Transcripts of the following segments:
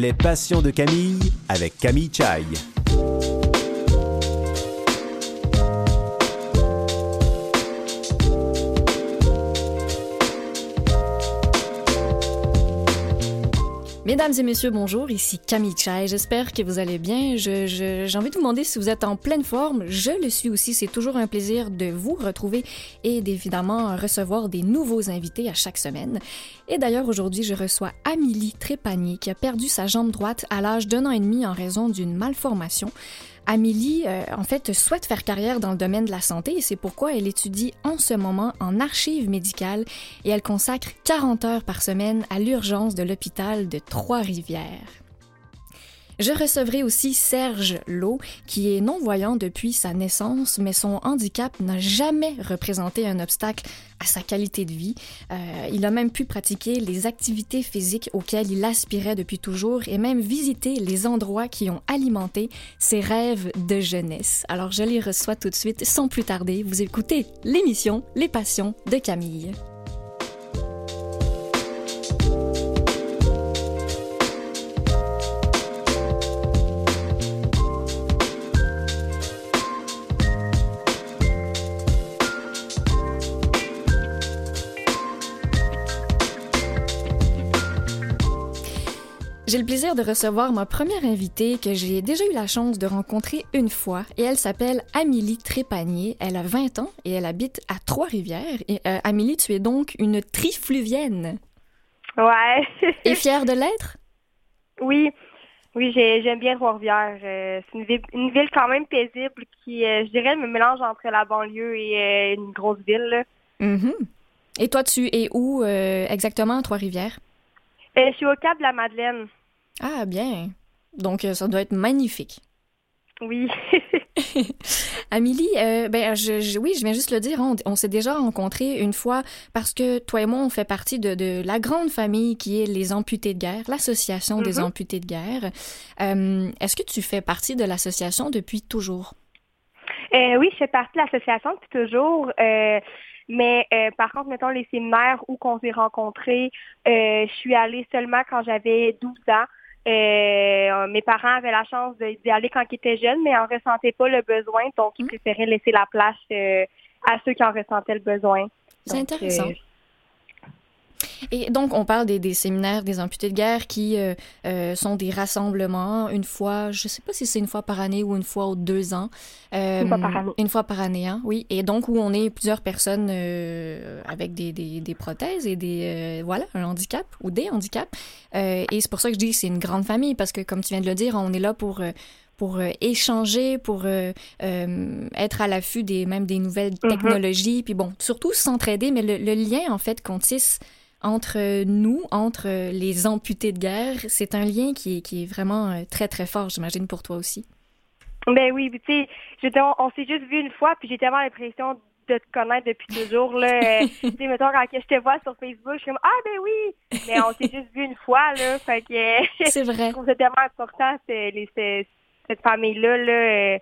Les passions de Camille avec Camille Chai. Mesdames et messieurs, bonjour, ici Camille Chai. J'espère que vous allez bien. J'ai je, envie de vous demander si vous êtes en pleine forme. Je le suis aussi. C'est toujours un plaisir de vous retrouver et d'évidemment recevoir des nouveaux invités à chaque semaine. Et d'ailleurs, aujourd'hui, je reçois Amélie Trépanier qui a perdu sa jambe droite à l'âge d'un an et demi en raison d'une malformation. Amélie, euh, en fait, souhaite faire carrière dans le domaine de la santé et c'est pourquoi elle étudie en ce moment en archives médicales et elle consacre 40 heures par semaine à l'urgence de l'hôpital de Trois-Rivières. Je recevrai aussi Serge Lowe, qui est non-voyant depuis sa naissance, mais son handicap n'a jamais représenté un obstacle à sa qualité de vie. Euh, il a même pu pratiquer les activités physiques auxquelles il aspirait depuis toujours et même visiter les endroits qui ont alimenté ses rêves de jeunesse. Alors je les reçois tout de suite sans plus tarder. Vous écoutez l'émission Les Passions de Camille. J'ai le plaisir de recevoir ma première invitée que j'ai déjà eu la chance de rencontrer une fois et elle s'appelle Amélie Trépanier. Elle a 20 ans et elle habite à Trois-Rivières. Et euh, Amélie, tu es donc une trifluvienne. Ouais. et fière de l'être? Oui. Oui, j'aime bien Trois-Rivières. Euh, c'est une, ville, quand même paisible qui, euh, je dirais, me mélange entre la banlieue et une grosse ville. Mm-hmm. Et toi, tu es où exactement à Trois-Rivières? je suis au Cap de la Madeleine. Ah, bien. Donc, euh, ça doit être magnifique. Oui. Amélie, euh, ben, je, oui, je viens juste le dire, on, s'est déjà rencontrés une fois parce que toi et moi, on fait partie de, la grande famille qui est les amputés de guerre, l'association des mm-hmm. amputés de guerre. Euh, est-ce que tu fais partie de l'association depuis toujours? oui, je fais partie de l'association depuis toujours. Mais euh, par contre, mettons les séminaires où qu'on s'est rencontrés, euh, je suis allée seulement quand j'avais 12 ans. Euh, mes parents avaient la chance d'y aller quand ils étaient jeunes, mais en ressentaient pas le besoin, donc ils mmh. préféraient laisser la place à ceux qui en ressentaient le besoin. C'est intéressant. Et donc, on parle des, séminaires des amputés de guerre qui euh, euh, sont des rassemblements une fois, je ne sais pas si c'est une fois par année ou une fois aux deux ans. une fois par année. Une fois par année, hein, oui. Et donc, où on est plusieurs personnes euh, avec des, des, prothèses et des, voilà, un handicap ou des handicaps. et c'est pour ça que je dis que c'est une grande famille parce que, comme tu viens de le dire, on est là pour pour échanger, pour être à l'affût des même des nouvelles mm-hmm. technologies, puis bon, surtout s'entraider, mais le, le, lien en fait qu'on tisse entre nous, entre les amputés de guerre. C'est un lien qui est, qui est vraiment euh, très, très fort, j'imagine, pour toi aussi. Ben oui, tu sais, on, s'est juste vu une fois, puis j'ai tellement l'impression de te connaître depuis toujours. Là. tu sais, mettons, quand je te vois sur Facebook, je suis comme « Ah, ben oui! » Mais on s'est juste vu une fois, là, fait que... C'est vrai. je trouve ça tellement important, cette famille-là, là, euh,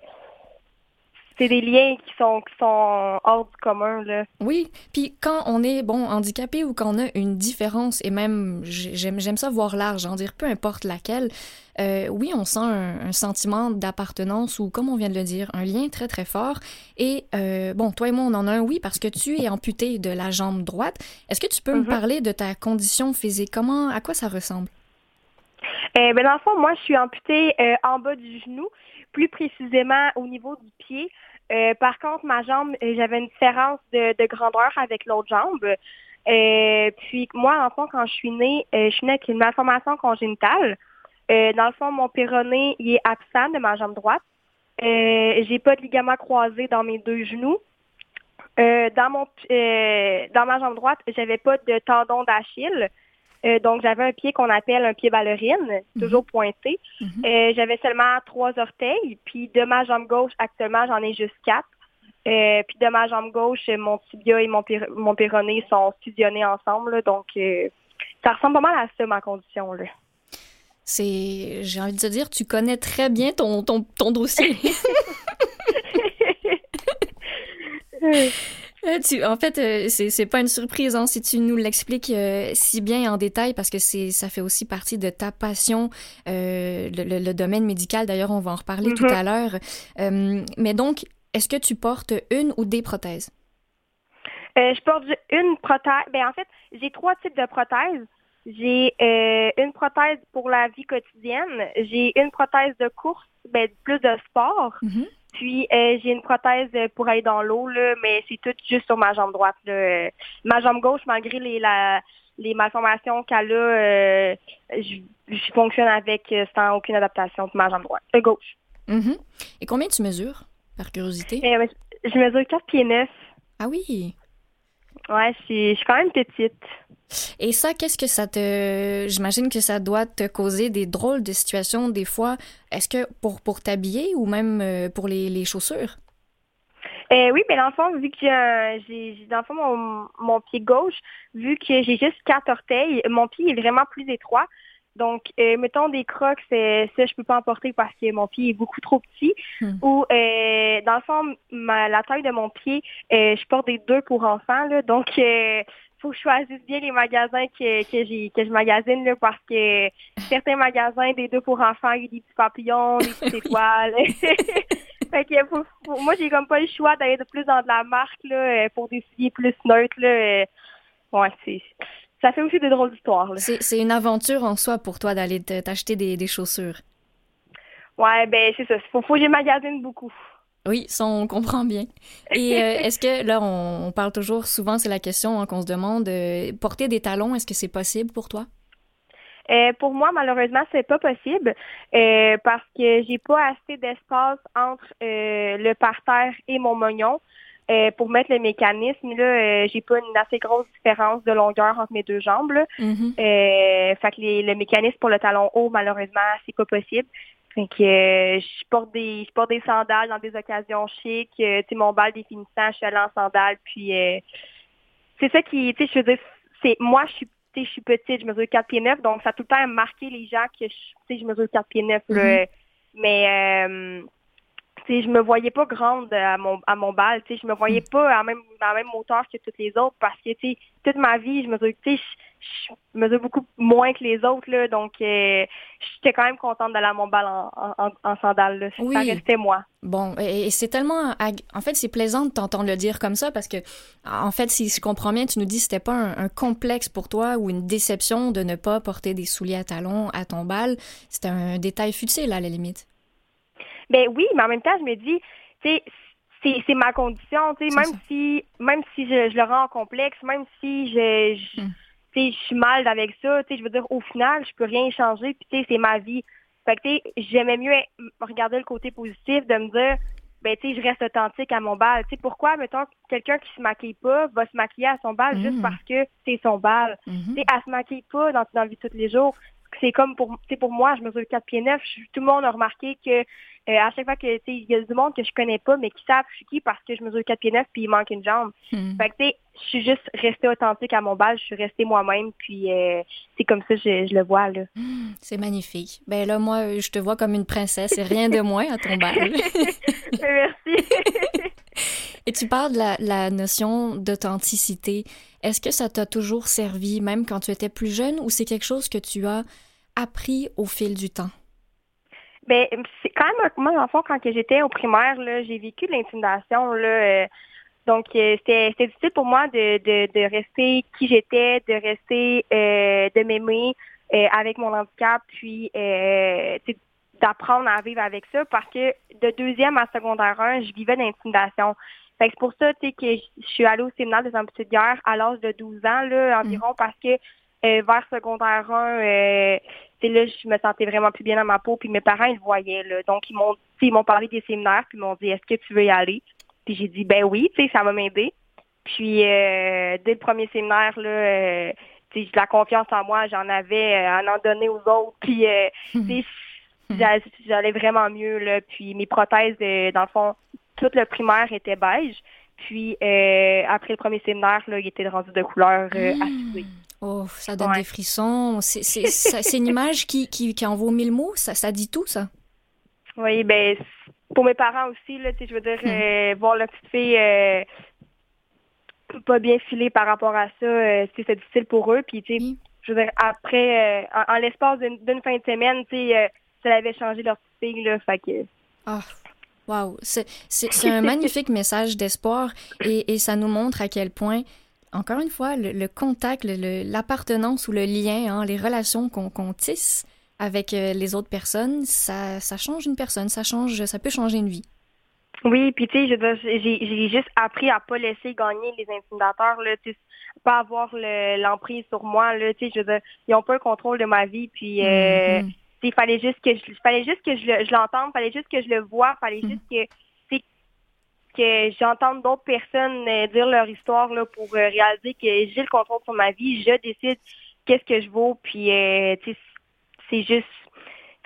c'est des liens qui sont, qui sont hors du commun. Là. Oui, puis quand on est bon handicapé ou qu'on a une différence, et même j'aime, j'aime ça voir large, en dire peu importe laquelle, euh, oui, on sent un, sentiment d'appartenance ou, comme on vient de le dire, un lien très très fort. Et euh, bon, toi et moi, on en a un oui parce que tu es amputé de la jambe droite. Est-ce que tu peux me mm-hmm. parler de ta condition physique? Comment, à quoi ça ressemble? Euh, ben dans le fond, moi, je suis amputée euh, en bas du genou, plus précisément au niveau du pied. Euh, par contre, ma jambe, euh, j'avais une différence de, grandeur avec l'autre jambe. Euh, puis moi, en fond, quand je suis née, je suis née avec une malformation congénitale. dans le fond, mon péroné il est absent de ma jambe droite. j'ai pas de ligament croisé dans mes deux genoux. dans mon dans ma jambe droite, j'avais pas de tendon d'Achille. Euh, donc, j'avais un pied qu'on appelle un pied ballerine, mhm. toujours pointé. Mhm. Euh, j'avais seulement trois orteils. Puis de ma jambe gauche, actuellement, j'en ai juste quatre. Euh, puis de ma jambe gauche, mon tibia et mon, mon péroné sont fusionnés ensemble. donc, ça ressemble pas mal à ça, ma condition. Là. C'est, j'ai envie de te dire, tu connais très bien ton, ton, ton dossier. tu, en fait, c'est, c'est pas une surprise hein, si tu nous l'expliques si bien en détail parce que c'est ça fait aussi partie de ta passion, le, le, domaine médical. D'ailleurs, on va en reparler tout mm-hmm. à l'heure. mais donc, est-ce que tu portes une ou des prothèses? je porte une prothèse. Ben, en fait, j'ai trois types de prothèses. J'ai euh, une prothèse pour la vie quotidienne. J'ai une prothèse de course, ben, plus de sport. Mhm. Puis euh, j'ai une prothèse pour aller dans l'eau, là, mais c'est tout juste sur ma jambe droite. Là. Ma jambe gauche, malgré les, la, les malformations qu'elle a, euh, je, fonctionne avec sans aucune adaptation pour ma jambe droite, gauche. Mhm. Et combien tu mesures, par curiosité? je mesure 4 pieds 9. Ah oui? Ouais, je suis, je suis quand même petite. Et ça, qu'est-ce que ça te... J'imagine que ça doit te causer des drôles de situations des fois. Est-ce que pour, pour t'habiller ou même euh, pour les, les chaussures? Euh, oui, mais dans le fond, vu que j'ai, dans le fond, mon, mon pied gauche, vu que j'ai juste quatre orteils, mon pied est vraiment plus étroit. Donc, euh, mettons des crocs, c'est, ça, je peux pas en porter parce que mon pied est beaucoup trop petit. Hmm. Ou, euh, dans le fond, ma, la taille de mon pied, euh, je porte des deux pour enfants. Là, donc, euh, faut que je choisisse bien les magasins que, que, j'ai, que je magasine là, parce que certains magasins des deux pour enfants, il y a des petits papillons, des petites étoiles. fait que moi, j'ai comme pas le choix d'aller de plus dans de la marque là, pour des souliers plus neutres. Là. Ouais, c'est ça fait aussi des drôles d'histoires. C'est une aventure en soi pour toi d'aller t'acheter des, des, chaussures. Ouais, ben c'est ça. Faut, faut que j'ai magasine beaucoup. Oui, ça, on comprend bien. Et euh, est-ce que, là, on, parle toujours, souvent, c'est la question hein, qu'on se demande, euh, porter des talons, est-ce que c'est possible pour toi? Euh, pour moi, malheureusement, c'est pas possible parce que j'ai pas assez d'espace entre le parterre et mon mognon. Euh, pour mettre le mécanisme, là, euh, j'ai pas une assez grosse différence de longueur entre mes deux jambes. Là. Mm-hmm. Euh, fait que le mécanisme pour le talon haut, malheureusement, c'est pas possible. Fait que je porte des je porte des sandales dans des occasions chics. tu sais, mon bal définissant, je suis allée en sandales. Puis c'est ça qui, tu sais, je veux dire, c'est moi, je suis je suis petite, je mesure 4 pieds 9, donc ça a tout le temps marqué les gens que je, je mesure 4 pieds 9. Mm-hmm. Mais je me voyais pas grande à mon à mon bal, tu sais, je me voyais hmm. pas à même à même hauteur que toutes les autres parce que tu sais, toute ma vie, je mesure tu sais, je, mesure beaucoup moins que les autres là, donc euh, j'étais quand même contente d'aller à mon bal en, en, en sandales là. Ça restait moi. Bon, et, c'est tellement en fait, c'est plaisant de t'entendre le dire comme ça parce que en fait, si je comprends bien, tu nous dis que c'était pas un, complexe pour toi ou une déception de ne pas porter des souliers à talons à ton bal, c'était un détail futile à la limite. Ben oui, mais en même temps, je me dis, tu sais, c'est ma condition, tu sais, même si même si je, le rends complexe, même si je, je hmm. je suis mal avec ça, tu sais, je veux dire, au final, je peux rien changer, puis tu sais, c'est ma vie. Fait que, tu sais, j'aimais mieux regarder le côté positif, de me dire, ben, tu sais, je reste authentique à mon bal. Tu sais, pourquoi, mettons, quelqu'un qui se maquille pas va se maquiller à son bal juste hmm. parce que c'est son bal? Hmm. Tu sais, elle se maquille pas dans, dans la vie de tous les jours. C'est comme pour, pour moi, je mesure 4 pieds 9, tout le monde a remarqué que euh, à chaque fois que il y a du monde que je connais pas, mais qui savent je suis qui parce que je mesure 4 pieds 9 puis il manque une jambe. Hmm. Fait que tu sais, je suis juste restée authentique à mon bal, je suis restée moi-même, puis euh, c'est comme ça je, je le vois là. Hmm, c'est magnifique. Ben là, moi, je te vois comme une princesse et rien de moins à ton bal. Merci. et tu parles de la, la notion d'authenticité. Est-ce que ça t'a toujours servi, même quand tu étais plus jeune, ou c'est quelque chose que tu as appris au fil du temps? Ben, c'est quand même, moi, dans le fond, quand j'étais au primaire, j'ai vécu de l'intimidation. Euh, donc, euh, c'était difficile pour moi de, de, de rester qui j'étais, de rester, euh, de m'aimer avec mon handicap, puis d'apprendre à vivre avec ça, parce que de deuxième à secondaire 1, je vivais d'intimidation. Fait que c'est pour ça, tu sais, que je suis allée au séminaire des amputés de guerre à l'âge de 12 ans, là, environ, parce que vers secondaire 1, là, je me sentais vraiment plus bien dans ma peau. Puis mes parents, ils le voyaient. Là. Donc, ils m'ont ils m'ont parlé des séminaires, puis ils m'ont dit Est-ce que tu veux y aller? Puis j'ai dit Ben oui, tu sais, ça va m'aider. Puis euh, dès le premier séminaire, là, euh, de la confiance en moi, j'en avais euh, à en donner aux autres. Puis euh, j'allais vraiment mieux. Là. Puis mes prothèses, dans le fond, tout le primaire était beige. Puis après le premier séminaire, là, il était rendu de couleur mmh. Oh, ça donne des frissons. C'est une image qui, qui, qui, en vaut mille mots? Ça, ça dit tout, ça? Oui, ben pour mes parents aussi, là, je veux dire, hmm. euh, voir la petite fille, euh, pas bien filé par rapport à ça. Euh, c'est difficile pour eux. Puis, tu sais, je veux dire, après, euh, en, l'espace d'une fin de semaine, tu sais, euh, ça avait changé leur fille, là. Fait que. Ah. Wow, c'est un magnifique message d'espoir et, et, ça nous montre à quel point, encore une fois, le, contact, l'appartenance ou le lien, hein, les relations qu'on tisse avec les autres personnes, ça, ça change une personne, ça change, ça peut changer une vie. Oui, puis tu sais, j'ai juste appris à pas laisser gagner les intimidateurs, là, tu pas avoir l'emprise sur moi, là, tu sais, je veux dire, ils ont pas le contrôle de ma vie, puis euh, mm-hmm. Il fallait juste que je, fallait juste que je, l'entende, fallait juste que je le vois, fallait juste que que j'entende d'autres personnes euh, dire leur histoire là pour euh, réaliser que j'ai le contrôle sur ma vie, je décide qu'est-ce que je vaux, puis euh, c'est juste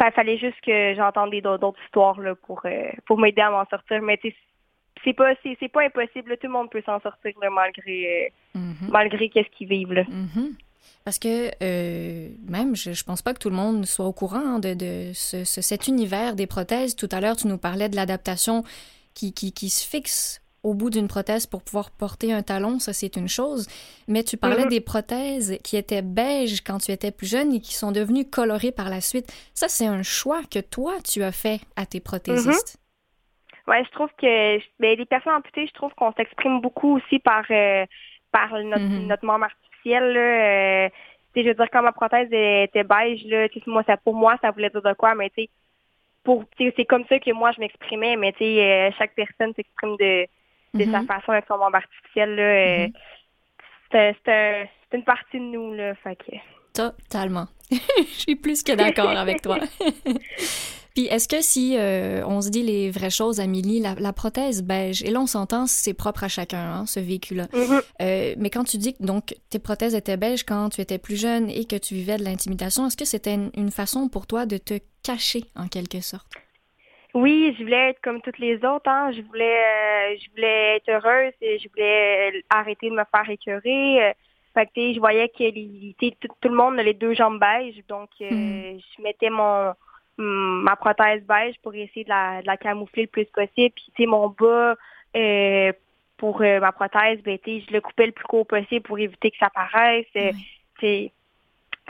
il fallait juste que j'entende d'autres histoires là, pour, euh, pour m'aider à m'en sortir. Mais c'est pas c'est pas impossible. Tout le monde peut s'en sortir malgré euh, mm-hmm. malgré qu'est-ce qu'ils vivent. Là. Mm-hmm. Parce que euh, même, je, je pense pas que tout le monde soit au courant de, de ce, cet univers des prothèses. Tout à l'heure, tu nous parlais de l'adaptation qui, qui, qui, se fixe au bout d'une prothèse pour pouvoir porter un talon, ça c'est une chose. Mais tu parlais mhm. des prothèses qui étaient beiges quand tu étais plus jeune et qui sont devenues colorées par la suite. Ça, c'est un choix que toi, tu as fait à tes prothésistes. Oui, je trouve que ben, les personnes amputées, je trouve qu'on s'exprime beaucoup aussi par, euh, par notre, mhm. notre membre artificiel. Là. Euh, je veux dire, quand ma prothèse était beige, là, moi, ça, pour moi, ça voulait dire de quoi, mais tu sais, pour c'est comme ça que moi je m'exprimais, mais tu sais, euh, chaque personne s'exprime de de sa mhm. façon avec son membre artificiel. Là, euh, mhm. c'est, une partie de nous. Là, fait que... Totalement. Je suis plus que d'accord avec toi. Puis est-ce que si euh, on se dit les vraies choses, Amélie, la, la prothèse beige, et là on s'entend, c'est propre à chacun, hein, ce véhicule-là. Mhm. Euh, mais quand tu dis que donc tes prothèses étaient beiges quand tu étais plus jeune et que tu vivais de l'intimidation, est-ce que c'était une façon pour toi de te cacher en quelque sorte? Oui, je voulais être comme toutes les autres. Hein. Je voulais, euh, je voulais être heureuse et je voulais arrêter de me faire écœurer. Euh, fait que, je voyais que tout, le monde a les deux jambes beige, donc euh, hmm. je mettais mon ma prothèse beige pour essayer de la, de la camoufler le plus possible. Puis tu sais, mon bas pour ma prothèse, ben, je le coupais le plus court possible pour éviter que ça paraisse. Oui,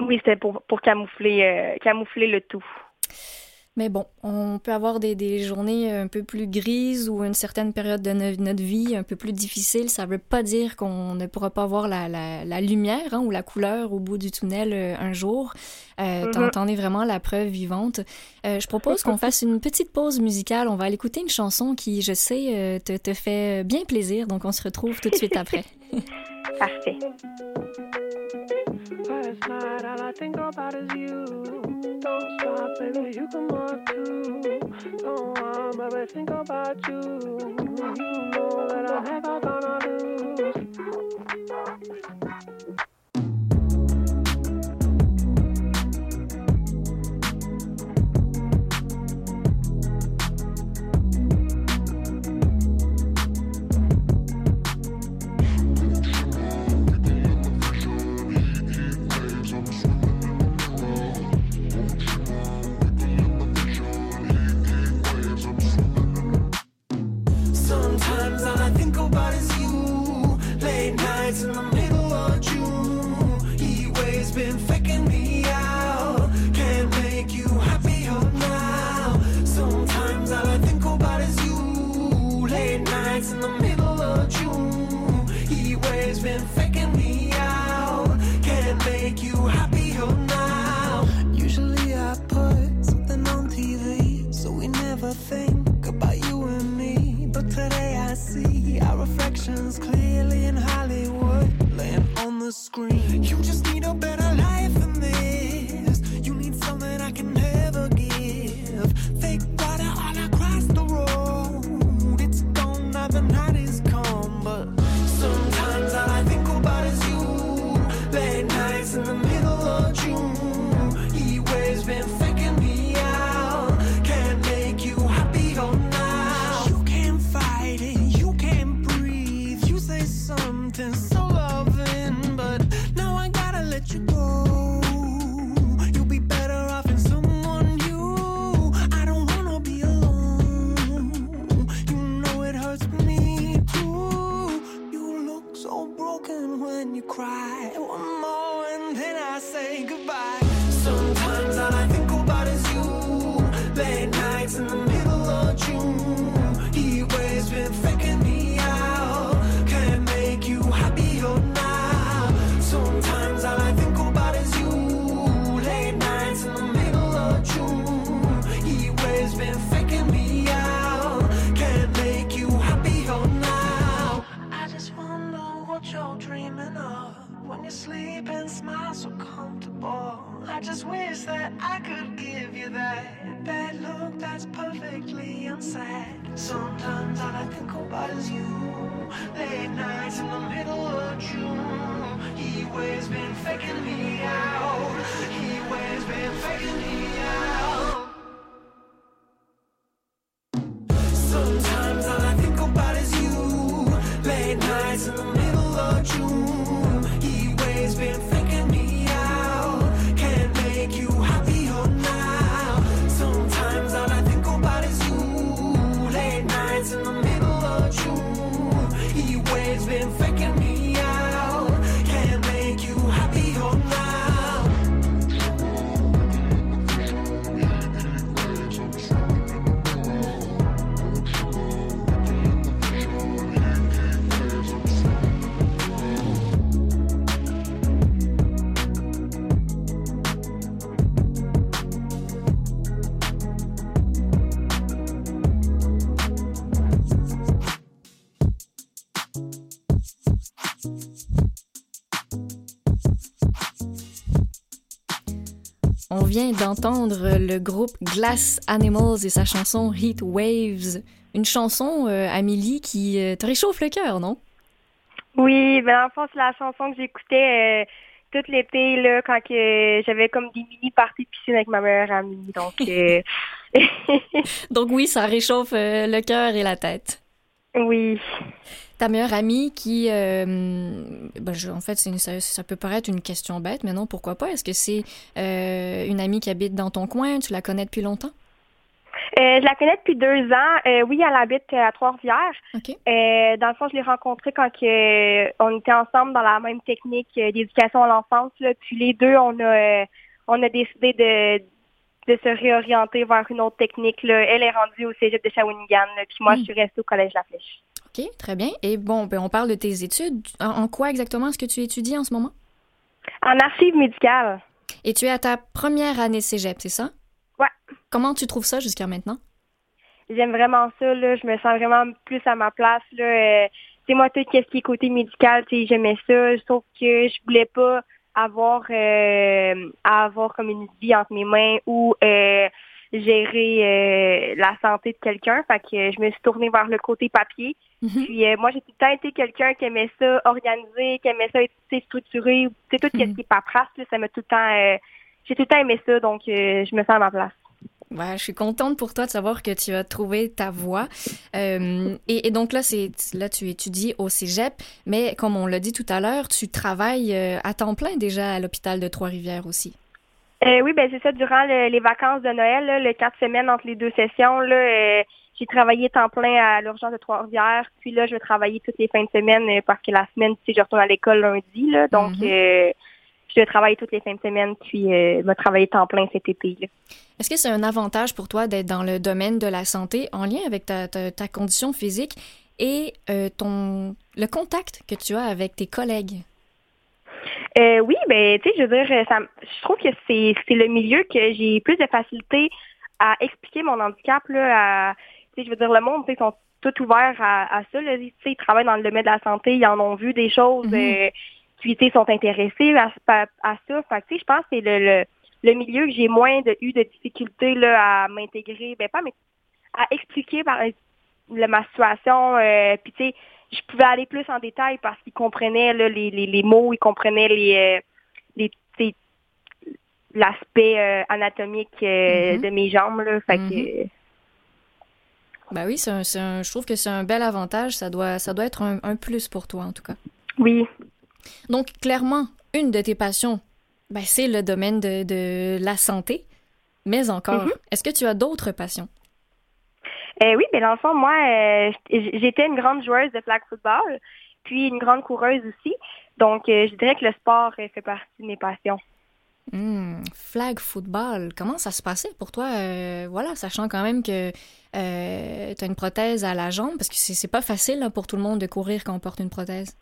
oui c'était pour, pour camoufler camoufler le tout. Mais bon, on peut avoir des, des, journées un peu plus grises ou une certaine période de notre vie un peu plus difficile. Ça veut pas dire qu'on ne pourra pas voir la, la, la lumière hein, ou la couleur au bout du tunnel euh, un jour. Euh, mm-hmm. T'en es vraiment la preuve vivante. Euh, je propose qu'on fasse une petite pause musicale. On va aller écouter une chanson qui, je sais, euh, te, te fait bien plaisir. Donc, on se retrouve tout de suite après. Parfait. Don't stop, baby, you can walk too. Don't want, baby, think about you. You know that I never gonna lose. nobody's vient d'entendre le groupe Glass Animals et sa chanson Heat Waves. Une chanson, euh, Amélie, qui euh, te réchauffe le cœur, non? Oui, ben le fond, c'est la chanson que j'écoutais euh, tout l'été, là, quand que j'avais comme des mini parties de piscine avec ma meilleure amie. Donc, euh, Donc oui, ça réchauffe le cœur et la tête. Oui. Ta meilleure amie qui, euh, ben, je- en fait, c'est ça, ça peut paraître une question bête, mais non, pourquoi pas? Est-ce que c'est euh, une amie qui habite dans ton coin? Tu la connais depuis longtemps? Euh, je la connais depuis deux ans. Oui, elle habite à Trois-Rivières. Dans le fond, je l'ai rencontrée quand que, on était ensemble dans la même technique d'éducation à l'enfance. Puis les deux, on a, on a décidé de, de se réorienter vers une autre technique. Là. Elle est rendue au cégep de Shawinigan, là, puis moi, Mm. je suis restée au collège La Flèche. OK, très bien. Et bon, ben, on parle de tes études. En, quoi exactement est-ce que tu étudies en ce moment? En archives médicales. Et tu es à ta première année cégep, c'est ça? Ouais. Comment tu trouves ça jusqu'à maintenant? J'aime vraiment ça, là. Je me sens vraiment plus à ma place, là. Euh, tu sais, moi, tout ce qui est côté médical, j'aimais ça. Sauf que je voulais pas avoir, euh, à avoir comme une vie entre mes mains ou euh, gérer euh, la santé de quelqu'un. Fait que je me suis tournée vers le côté papier. Mhm. Puis euh, moi, j'ai tout le temps été quelqu'un qui aimait ça organiser, qui aimait ça être structuré. Tu sais, tout ce Mhm. qui est paperasse, là, ça m'a tout le temps... euh, j'ai tout le temps aimé ça, donc euh, je me sens à ma place. Ouais, je suis contente pour toi de savoir que tu as trouvé ta voie. Euh, et, et donc là, c'est là tu étudies au Cégep, mais comme on l'a dit tout à l'heure, tu travailles euh, à temps plein déjà à l'hôpital de Trois-Rivières aussi. Euh, oui, ben c'est ça. Durant le- les vacances de Noël, là, le quatre semaines entre les deux sessions, là, euh, j'ai travaillé temps plein à l'urgence de Trois-Rivières. Puis là, je vais travailler toutes les fins de semaine parce que la semaine, tu sais, je retourne à l'école lundi. Là, donc, Mhm. Je vais travailler toutes les fins de semaine puis euh, me travailler temps plein cet été. Est-ce que c'est un avantage pour toi d'être dans le domaine de la santé en lien avec ta, ta, ta condition physique et euh, ton le contact que tu as avec tes collègues? Euh, oui, ben, tu sais, je veux dire, euh, ça, je trouve que c'est c'est le milieu que j'ai plus de facilité à expliquer mon handicap. Là, à, tu sais, je veux dire, le monde, tu sais, sont tout ouverts à, à ça. Là, tu sais, ils travaillent dans le domaine de la santé, ils en ont vu des choses, Mhm. euh, sont intéressés à, à, à ça. Fait que, tu sais, je pense que c'est le, le, le milieu que j'ai moins de, eu de difficultés là, à m'intégrer. Ben, pas, mais à expliquer par le- ma situation. euh, puis, tu sais, je pouvais aller plus en détail parce qu'ils comprenaient là, les, les, les mots, ils comprenaient les, euh, les l'aspect euh, anatomique euh, Mhm. de mes jambes. Là, fait que, Ben oui, c'est je trouve que c'est un bel avantage. Ça doit, ça doit être un, un plus pour toi en tout cas. oui. Donc, clairement, une de tes passions, ben, c'est le domaine de, de la santé. Mais encore, Mhm. est-ce que tu as d'autres passions? Euh, oui, mais dans le fond, moi, euh, j'étais une grande joueuse de flag football, puis une grande coureuse aussi. Donc, euh, je dirais que le sport euh, fait partie de mes passions. Hmm, flag football, comment ça se passait pour toi? euh, voilà, sachant quand même que tu as une prothèse à la jambe, parce que c'est c'est pas facile là, pour tout le monde de courir quand on porte une prothèse.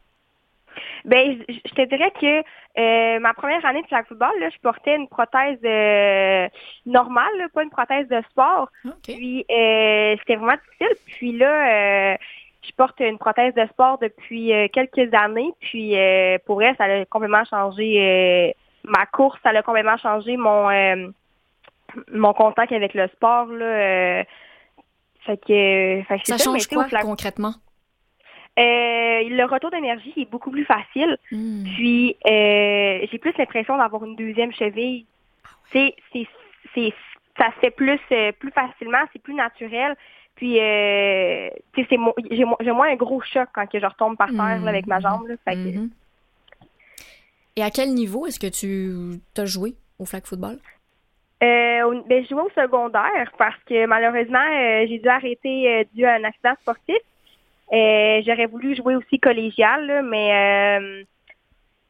Ben, je je te dirais que euh, ma première année de flag football, là, je portais une prothèse euh, normale, là, pas une prothèse de sport. Puis euh, c'était vraiment difficile. Puis là, je porte une prothèse de sport depuis quelques années. Puis pour elle, ça a complètement changé ma course, ça a complètement changé mon mon contact avec le sport. Là, fait que, fait que c'est Ça change quoi flag- concrètement? Euh, le retour d'énergie est beaucoup plus facile. Hmm. Puis euh, j'ai plus l'impression d'avoir une deuxième cheville. Tu sais, c'est c'est ça se fait plus euh, plus facilement, c'est plus naturel. Puis tu sais, c'est mo- j'ai mo- j'ai moins un gros choc quand que je retombe par terre là, avec ma jambe. Là, fait que- Mhm. Et à quel niveau est-ce que tu as joué au flag football? Euh, ben, je jouais au secondaire parce que malheureusement, euh, j'ai dû arrêter euh, dû à un accident sportif. Euh, J'aurais voulu jouer aussi collégial, là, mais euh,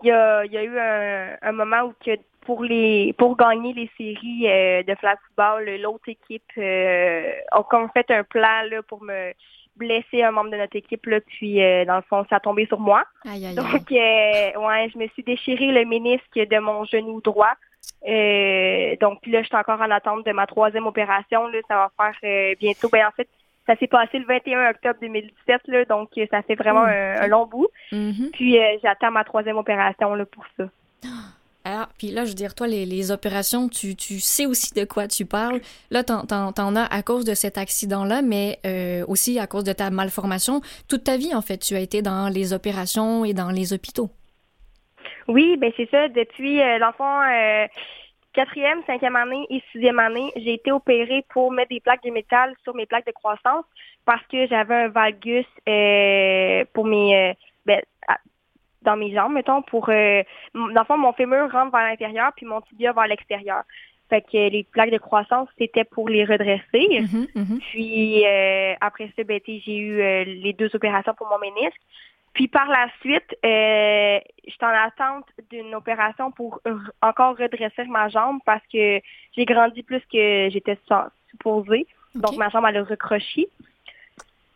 il y, a, il y a eu un, un moment où que pour les pour gagner les séries euh, de flag football, l'autre équipe euh, a comme fait un plan là, pour me blesser un membre de notre équipe, là, puis euh, dans le fond, ça a tombé sur moi. Aïe, aïe, aïe. Donc, ouais, je me suis déchiré le ménisque de mon genou droit. Donc, là, je suis encore en attente de ma troisième opération. Là, ça va faire bientôt. Ben, en fait, ça s'est passé le 21 octobre 2017, là, donc euh, ça fait vraiment Mm. un, un long bout. Mhm. Puis, euh, j'attends ma troisième opération là, pour ça. Alors, puis là, je veux dire, toi, les, les opérations, tu, tu sais aussi de quoi tu parles. Là, t'en, t'en, t'en as à cause de cet accident-là, mais euh, aussi à cause de ta malformation. Toute ta vie, en fait, tu as été dans les opérations et dans les hôpitaux. Oui, ben c'est ça. Depuis, euh, dans le fond, euh, quatrième, cinquième année et sixième année, j'ai été opérée pour mettre des plaques de métal sur mes plaques de croissance parce que j'avais un valgus euh, pour mes euh, ben, dans mes jambes, mettons, pour euh, dans le fond, mon fémur rentre vers l'intérieur puis mon tibia vers l'extérieur. Fait que les plaques de croissance, c'était pour les redresser. Mhm, mhm. Puis euh, après ça, ben, j'ai eu euh, les deux opérations pour mon ménisque. Puis par la suite, euh, j'étais en attente d'une opération pour encore redresser ma jambe parce que j'ai grandi plus que j'étais supposée. Donc ma jambe elle a recroché.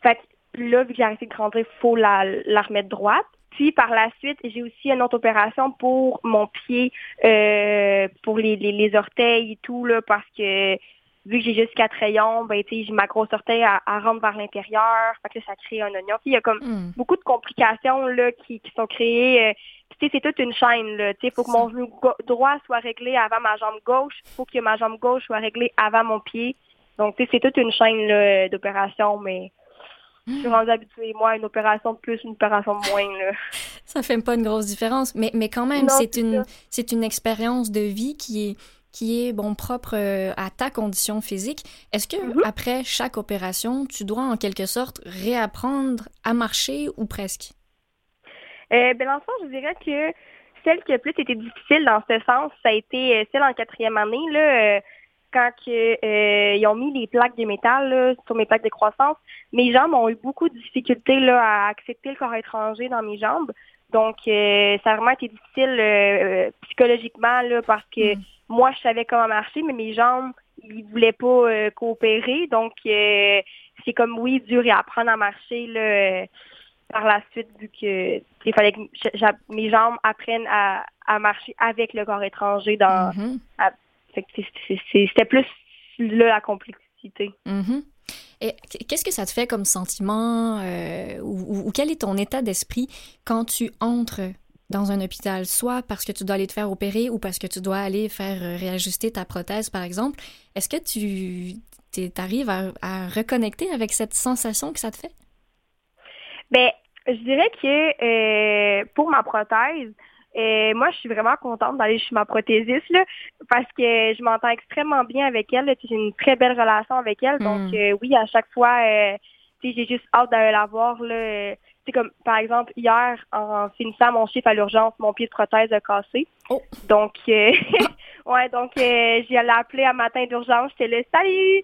Fait que là, vu que j'ai arrêté de grandir, il faut la, la remettre droite. Puis par la suite, j'ai aussi une autre opération pour mon pied, euh, pour les, les, les orteils et tout, là, parce que vu que j'ai juste quatre rayons, ben tu sais, ma grosse orteil, elle, elle rentre vers l'intérieur, fait que là, ça crée un oignon. Puis il y a comme Hmm. beaucoup de complications là qui, qui sont créées. euh, tu sais, c'est toute une chaîne. Là. Tu sais, faut que mon genou droit soit réglé avant ma jambe gauche. faut que ma jambe gauche soit réglée avant mon pied. Donc, tu sais, c'est toute une chaîne d'opérations, mais je suis rendue habituée, moi, à une opération de plus, une opération de moins. Là. Ça fait pas une grosse différence, mais, mais quand même, c'est une, une expérience de vie qui est, qui est bon, propre euh, à ta condition physique. Est-ce que Mhm. après chaque opération, tu dois en quelque sorte réapprendre à marcher ou presque? Euh, ben, dans le fond, je dirais que celle qui a plus été difficile dans ce sens, ça a été euh, celle en quatrième année, là, euh, quand que, euh, ils ont mis les plaques de métal là, sur mes plaques de croissance. Mes jambes ont eu beaucoup de difficultés là, à accepter le corps étranger dans mes jambes. Donc, euh, ça a vraiment été difficile euh, euh, psychologiquement là, parce que Mm. moi, je savais comment marcher, mais mes jambes, ils voulaient pas euh, coopérer. Donc, c'est comme, oui, dur à apprendre à marcher là, par la suite, vu que il fallait que mes jambes apprennent à, à marcher avec le corps étranger. dans c'est- C'était plus là la complexité. mhm. Qu'est-ce que ça te fait comme sentiment euh, ou, quel est ton état d'esprit quand tu entres dans un hôpital, soit parce que tu dois aller te faire opérer ou parce que tu dois aller faire euh, réajuster ta prothèse, par exemple? Est-ce que tu arrives à, reconnecter avec cette sensation que ça te fait? Ben, je dirais que euh, pour ma prothèse, euh, moi, je suis vraiment contente d'aller chez ma prothésiste là, parce que je m'entends extrêmement bien avec elle. J'ai une très belle relation avec elle. Donc, Mm. euh, oui, à chaque fois, euh, j'ai juste hâte d'aller la voir. Là. Euh, Tu sais, comme par exemple, hier, en finissant mon chiffre à l'urgence, mon pied de prothèse a cassé. Oh. Donc, euh, ouais, donc euh, j'ai appeler un matin d'urgence. J'étais là, salut!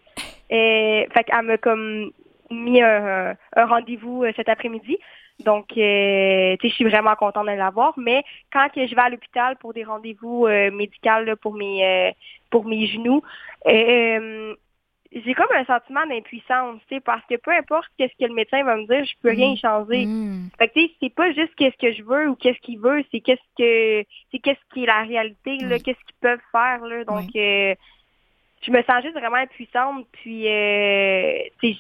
Euh, fait qu'elle m'a comme mis un, un rendez-vous euh, cet après-midi. Donc, euh, tu sais, je suis vraiment contente de l'avoir. Mais quand que je vais à l'hôpital pour des rendez-vous euh, médicaux là, pour mes euh, pour mes genoux, euh, j'ai comme un sentiment d'impuissance, tu sais, parce que peu importe qu'est-ce que le médecin va me dire, je peux rien y changer. Mm. Fait que tu sais, c'est pas juste qu'est-ce que je veux ou qu'est-ce qu'il veut, c'est qu'est-ce que c'est qu'est-ce qui est la réalité, là, Oui. qu'est-ce qu'ils peuvent faire là. Donc euh, je me sens juste vraiment impuissante, puis euh, tu sais,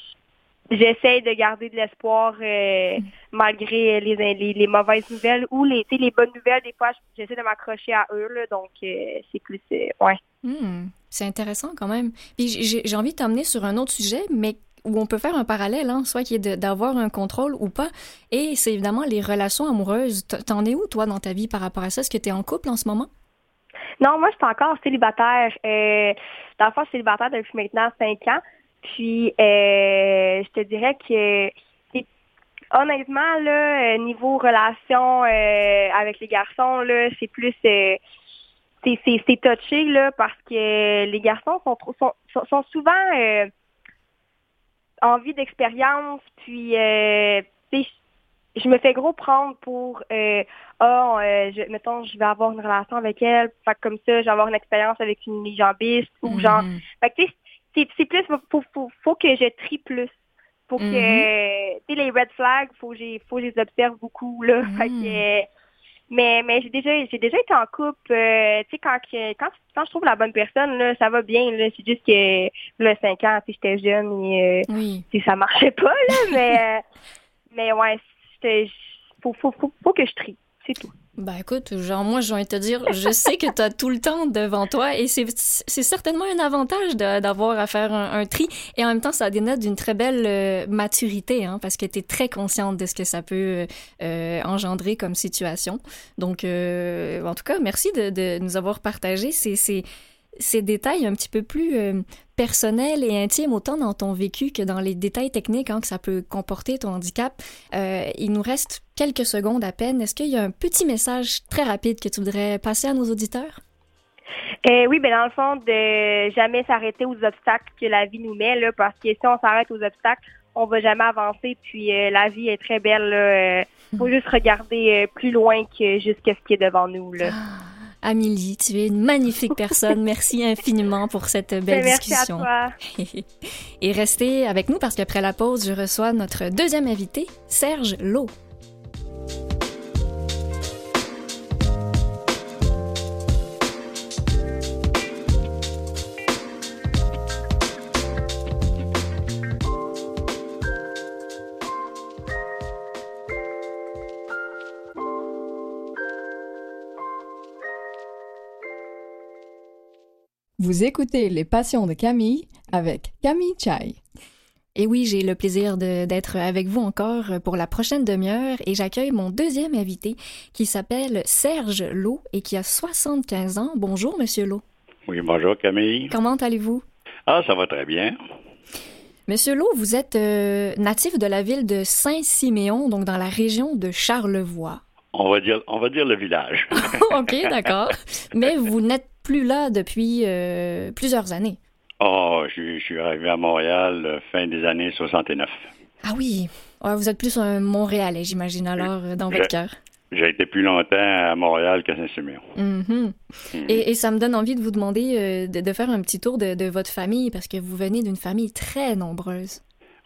j'essaie de garder de l'espoir euh, malgré les, les, les mauvaises nouvelles ou les, les bonnes nouvelles. Des fois, j'essaie de m'accrocher à eux. Là, donc, euh, c'est plus... euh, ouais. Hmm, c'est intéressant quand même. Puis j'ai envie de t'emmener sur un autre sujet, mais où on peut faire un parallèle, hein, soit qui est d'avoir un contrôle ou pas. Et c'est évidemment les relations amoureuses. T'en es où, toi, dans ta vie par rapport à ça? Est-ce que tu es en couple en ce moment? Non, moi, je suis encore célibataire. Euh, dans le fond, je suis célibataire depuis maintenant cinq ans. Puis, euh, je te dirais que, honnêtement, là, euh, niveau relation euh, avec les garçons, là, c'est plus, euh, c'est c'est- c'est touché là parce que les garçons sont trop, sont, sont, souvent euh, envie d'expérience. Puis, euh, je me fais gros prendre pour euh, ah euh, je, mettons je vais avoir une relation avec elle fait comme ça je vais avoir une expérience avec une jambiste ou genre Mhm. fait que tu sais c'est plus faut, faut, faut que je trie plus pour que Mhm. tu sais les red flags faut que j'ai faut que je les observe beaucoup là fait Mhm. que mais mais j'ai déjà j'ai déjà été en couple euh, tu sais quand quand quand je trouve la bonne personne là ça va bien là c'est juste que là cinq ans tu sais j'étais jeune et euh, Oui. ça marchait pas, là, mais, euh, mais ouais, faut, faut, faut, faut que je trie, c'est tout. Ben écoute, genre moi j'ai envie de te dire, je sais que tu as tout le temps devant toi et c'est certainement un avantage d'avoir à faire un, tri et en même temps ça dénote d'une très belle euh, maturité hein, parce que tu es très consciente de ce que ça peut euh, engendrer comme situation. Donc euh, en tout cas, merci de, de nous avoir partagé ces, ces, ces détails un petit peu plus euh, personnels et intimes autant dans ton vécu que dans les détails techniques hein, que ça peut comporter ton handicap. Euh, il nous reste quelques secondes à peine. Est-ce qu'il y a un petit message très rapide que tu voudrais passer à nos auditeurs? Euh, oui, ben dans le fond, de jamais s'arrêter aux obstacles que la vie nous met, là, parce que si on s'arrête aux obstacles, on va jamais avancer, puis euh, la vie est très belle. Euh, faut juste regarder euh, plus loin que juste ce qui est devant nous, là. Amélie, tu es une magnifique personne. Merci infiniment pour cette belle Ben, merci à discussion. toi. Et restez avec nous parce qu'après la pause, je reçois notre deuxième invité, Serge Lowe. Vous écoutez Les Passions de Camille avec Camille Chai. Et oui, j'ai le plaisir de- d'être avec vous encore pour la prochaine demi-heure et j'accueille mon deuxième invité qui s'appelle Serge Lowe et qui a 75 ans. Bonjour, Monsieur Lowe. Oui, bonjour Camille. Comment allez-vous? Ah, ça va très bien. Monsieur Lowe, vous êtes euh, natif de la ville de Saint-Siméon, donc dans la région de Charlevoix. On va dire, on va dire le village. OK, d'accord. Mais vous n'êtes plus là depuis euh, plusieurs années. Oh, je, suis- je suis arrivé à Montréal euh, fin des années 69. Ah oui, vous êtes plus un Montréalais, j'imagine, alors, euh, dans votre cœur. J'ai été plus longtemps à Montréal qu'à Saint-Siméon. Mhm. et, et ça me donne envie de vous demander euh, de, de faire un petit tour de, de votre famille, parce que vous venez d'une famille très nombreuse.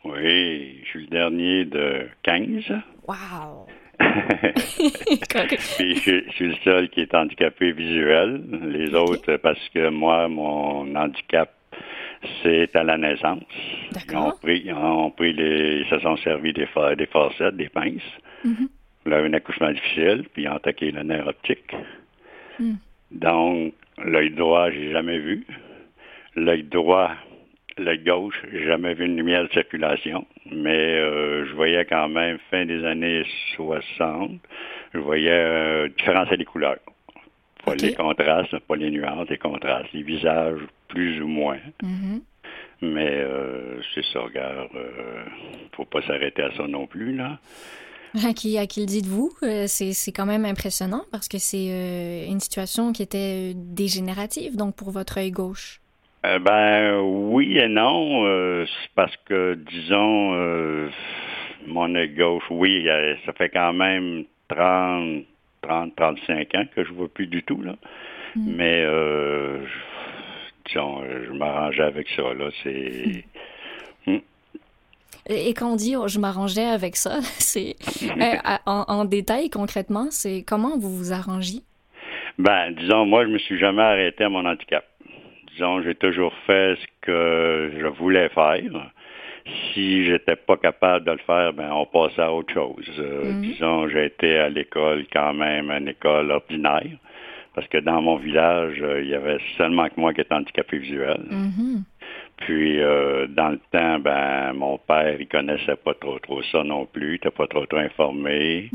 Oui, je suis le dernier de 15. Wow! Puis je, je suis le seul qui est handicapé visuel. Les autres, parce que moi, mon handicap, c'est à la naissance. Ils ont pris, ont pris les, ils se sont servis des, des forcettes, des pinces. Là, un accouchement difficile, puis ils ont attaqué le nerf optique. Mm. Donc, l'œil droit, j'ai jamais vu. L'œil droit, l'œil gauche, jamais vu une lumière de circulation. Mais euh, je voyais quand même, fin des années 60, je voyais euh, différencier les couleurs. Pas les contrastes, pas les nuances, les contrastes, les visages plus ou moins. Mhm. Mais euh, c'est ça, regarde, euh, faut pas s'arrêter à ça non plus, là. À qui, à qui le dites-vous? Euh, c'est c'est quand même impressionnant parce que c'est une situation qui était dégénérative, donc pour votre œil gauche. Euh, ben oui et non, euh, c'est parce que disons euh, mon œil gauche, oui, euh, ça fait quand même 30, 30, 35 ans que je vois plus du tout là. Mais euh, je- disons, je m'arrangeais avec ça là. C'est Et, et quand on dit oh, je m'arrangeais avec ça, c'est en détail concrètement, c'est comment vous vous arrangiez? Ben, disons, moi, je me suis jamais arrêté à mon handicap. Disons, j'ai toujours fait ce que je voulais faire. Si j'étais pas capable de le faire, ben on passait à autre chose. Euh, Mhm. Disons, j'ai été à l'école quand même, une école ordinaire, parce que dans mon village, euh, il y avait seulement que moi qui étais handicapé visuel. Mhm. Puis euh, dans le temps, ben mon père, il connaissait pas trop trop ça non plus, il était pas trop trop informé.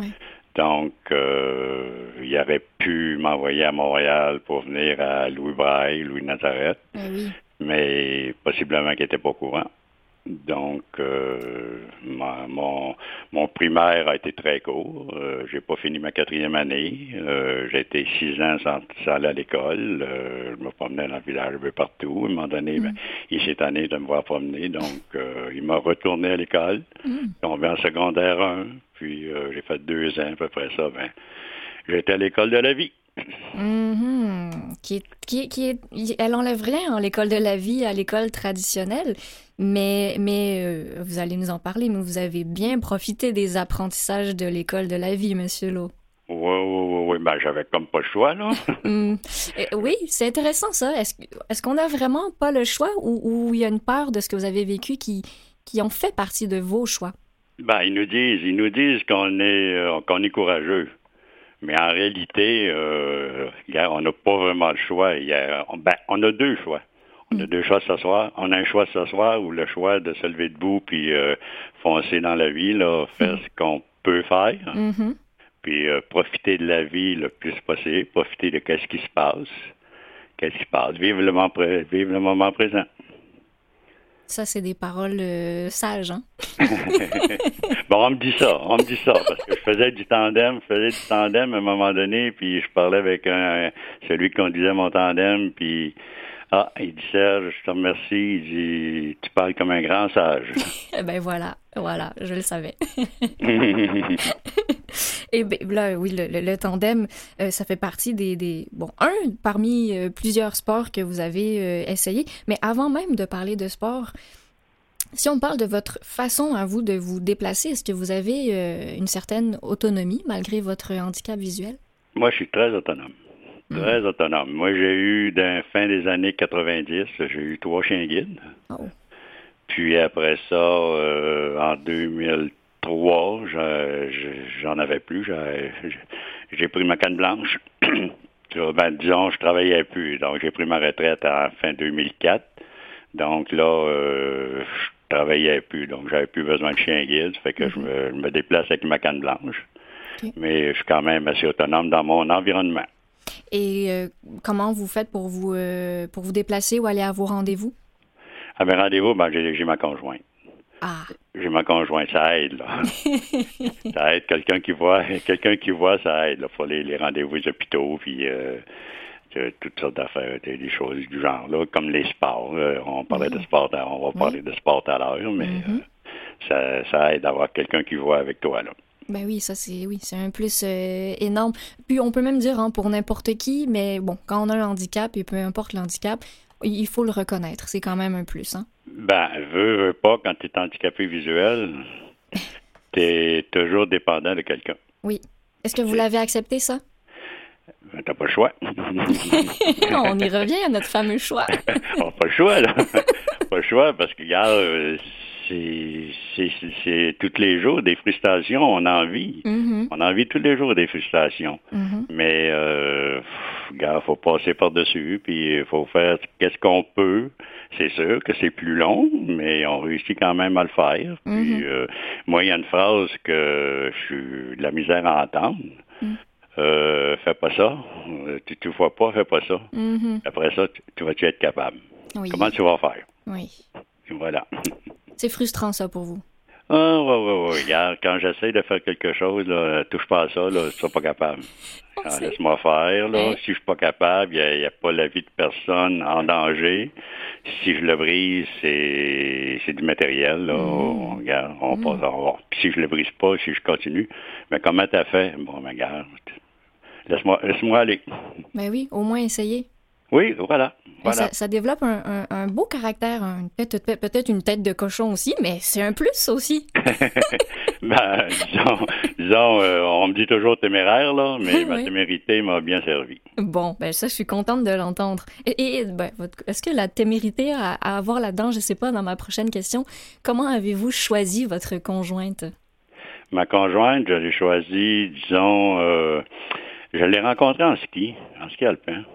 Donc, euh, il aurait pu m'envoyer à Montréal pour venir à Louis Braille, Louis Nazareth Ben oui. mais possiblement qu'il n'était pas au courant. Donc, euh, ma- mon, mon primaire a été très court. Euh, j'ai pas fini ma quatrième année. Euh, j'ai été six ans sans, sans aller à l'école. Euh, je me promenais dans le village un peu partout. À un moment donné, ben, il s'est tanné de me voir promener. Donc, il m'a retourné à l'école. tombé en secondaire 1. Puis, j'ai fait deux ans à peu près ça. Ben, j'étais à l'école de la vie. Qui est, qui est- qui est- elle enlève rien en l'école de la vie à l'école traditionnelle, mais, mais euh, vous allez nous en parler, mais vous avez bien profité des apprentissages de l'école de la vie, Monsieur Lowe. Oui, oui, oui, oui. Ben, j'avais comme pas le choix, là. Hmm. Euh, oui, c'est intéressant ça. Est-ce qu'on n'a vraiment pas le choix ou ou il y a une part de ce que vous avez vécu qui, qui ont fait partie de vos choix? Ben, ils nous disent, ils nous disent qu'on est, euh, qu'on est courageux. Mais en réalité, euh, on n'a pas vraiment le choix. Il y a- on, ben, on a deux choix. On a deux choix ce soir. On a un choix ce soir ou le choix de se lever debout puis euh, foncer dans la vie, là, faire ce qu'on peut faire, Mhm. puis euh, profiter de la vie le plus possible, profiter de qu'est-ce qui se passe, qu'est-ce qui se passe, vivre le moment, vivre le moment présent. Ça, c'est des paroles euh, sages, hein? Bon, on me dit ça, on me dit ça, parce que je faisais du tandem, je faisais du tandem à un moment donné, puis je parlais avec un, celui qui conduisait mon tandem, puis ah, il dit Serge, je te remercie, il dit tu parles comme un grand sage. Eh ben voilà, voilà, je le savais. Et ben, là, oui, le, le- le tandem, euh, ça fait partie des, des- Bon, un parmi euh, plusieurs sports que vous avez euh, essayé. Mais avant même de parler de sport, si on parle de votre façon à vous de vous déplacer, est-ce que vous avez euh, une certaine autonomie malgré votre handicap visuel? Moi, je suis très autonome. Très autonome. Moi, j'ai eu, d'un fin des années 90, j'ai eu trois chiens guides. Oh. Puis après ça, euh, en 2003, je- je- j'en avais plus. J'ai- pris ma canne blanche. Ben, disons, je travaillais plus. Donc, j'ai pris ma retraite en fin 2004. Donc là, euh, je travaillais plus. Donc, j'avais plus besoin de chien guide. Ça fait que je, me, je me déplace avec ma canne blanche. Mais je suis quand même assez autonome dans mon environnement. Et euh, comment vous faites pour vous, euh, pour vous déplacer ou aller à vos rendez-vous? À mes rendez-vous, ben, j'ai ma conjointe. Ah, J'ai ma conjointe, ça aide, là. ça aide. Quelqu'un qui voit, quelqu'un qui voit, ça aide. Il faut les, les rendez-vous aux hôpitaux, puis euh, toutes sortes d'affaires, des, choses du genre, là, comme les sports. euh, on parlait de sport, on va parler de sport à l'heure, mais Mhm. euh, ça, ça aide d'avoir quelqu'un qui voit avec toi, là. Ben oui, ça c'est oui, c'est un plus euh, énorme. Puis on peut même dire hein, pour n'importe qui, mais bon, quand on a un handicap et peu importe l'handicap, il faut le reconnaître. C'est quand même un plus, hein. Ben, veux, veux pas, quand tu es handicapé visuel, tu es toujours dépendant de quelqu'un. Oui. Est-ce que vous l'avez accepté ça? Ben, T'as pas le choix. On y revient à notre fameux choix. on n'a pas le choix, là. pas le choix, parce que, regarde, euh, c'est, tous les jours des frustrations, on en vit. Mhm, On en vit tous les jours des frustrations. mhm. Mais, euh, pff, faut passer par-dessus, puis il faut faire qu'est-ce qu'on peut. C'est sûr que c'est plus long, mais on réussit quand même à le faire. Puis, Mhm. euh, moi, il y a une phrase que je suis de la misère à entendre. Mhm. Euh, fais pas ça. Euh, Tu ne vois pas, fais pas ça. Après ça, tu, tu vas-tu être capable? Oui. Comment tu vas faire? Oui. Voilà. C'est frustrant ça pour vous. Ah, ouais, ouais, ouais. Regarde, quand j'essaie de faire quelque chose, là, touche pas à ça, là, tu seras pas capable. Ah, Laisse-moi faire, là. Si je suis pas capable, il n'y a, pas la vie de personne en danger. Si je le brise, c'est c'est du matériel, là. On, regarde, on passe en. Puis si je le brise pas, si je continue, mais comment t'as fait? Bon, mais regarde, laisse-moi laisse-moi aller. Ben oui, au moins essayer. Oui, voilà. Ça, ça développe un, un- un beau caractère, peut-être peut- peut-être une tête de cochon aussi, mais c'est un plus aussi. Ben, disons, disons euh, on me dit toujours téméraire, là, mais ma Oui. témérité m'a bien servi. Bon, ben ça, je suis contente de l'entendre. Et, et, ben, est-ce que la témérité à, à avoir là-dedans, je sais pas, dans ma prochaine question, comment avez-vous choisi votre conjointe? Ma conjointe, je l'ai choisie, disons, euh, je l'ai rencontrée en ski, en ski alpin.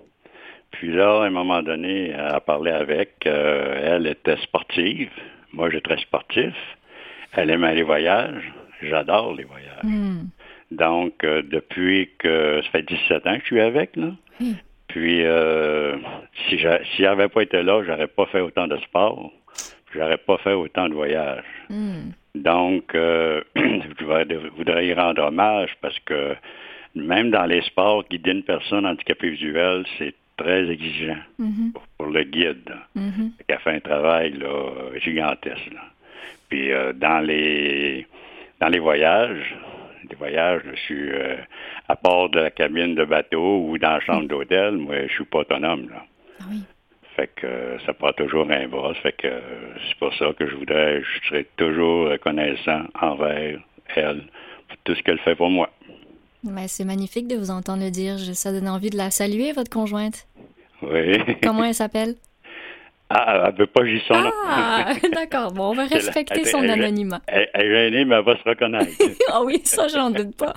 Puis là, à un moment donné, a parlé avec. euh, elle était sportive. Moi, j'étais très sportif. Elle aimait les voyages. J'adore les voyages. Hmm. Donc, euh, depuis que ça fait 17 ans que je suis avec, là. Puis, euh, si j'a- si elle n'avait pas été là, j'aurais pas fait autant de sport. J'aurais pas fait autant de voyages. Hmm. Donc, euh, je voudrais- voudrais y rendre hommage parce que même dans les sports, guider une personne handicapée visuelle, c'est très exigeant Mhm. pour, pour le guide. Mhm. Elle fait un travail là, gigantesque. là. Puis euh, dans les dans les voyages, les voyages, je suis euh, à part de la cabine de bateau ou dans la chambre d'hôtel, moi je suis pas autonome. Là. Ah oui. Fait que euh, ça prend toujours un bras. Fait que c'est pour ça que je voudrais, je serai toujours reconnaissant envers elle pour tout ce qu'elle fait pour moi. Ben, c'est magnifique de vous entendre le dire. Je- Ça donne envie de la saluer, votre conjointe. Oui. Comment elle s'appelle? Ah, elle veut pas son nom. Ah, d'accord. Bon, on va la- respecter son elle- anonymat. Elle, elle est gênée, mais elle va se reconnaître. Ah oui, ça, j'en doute pas.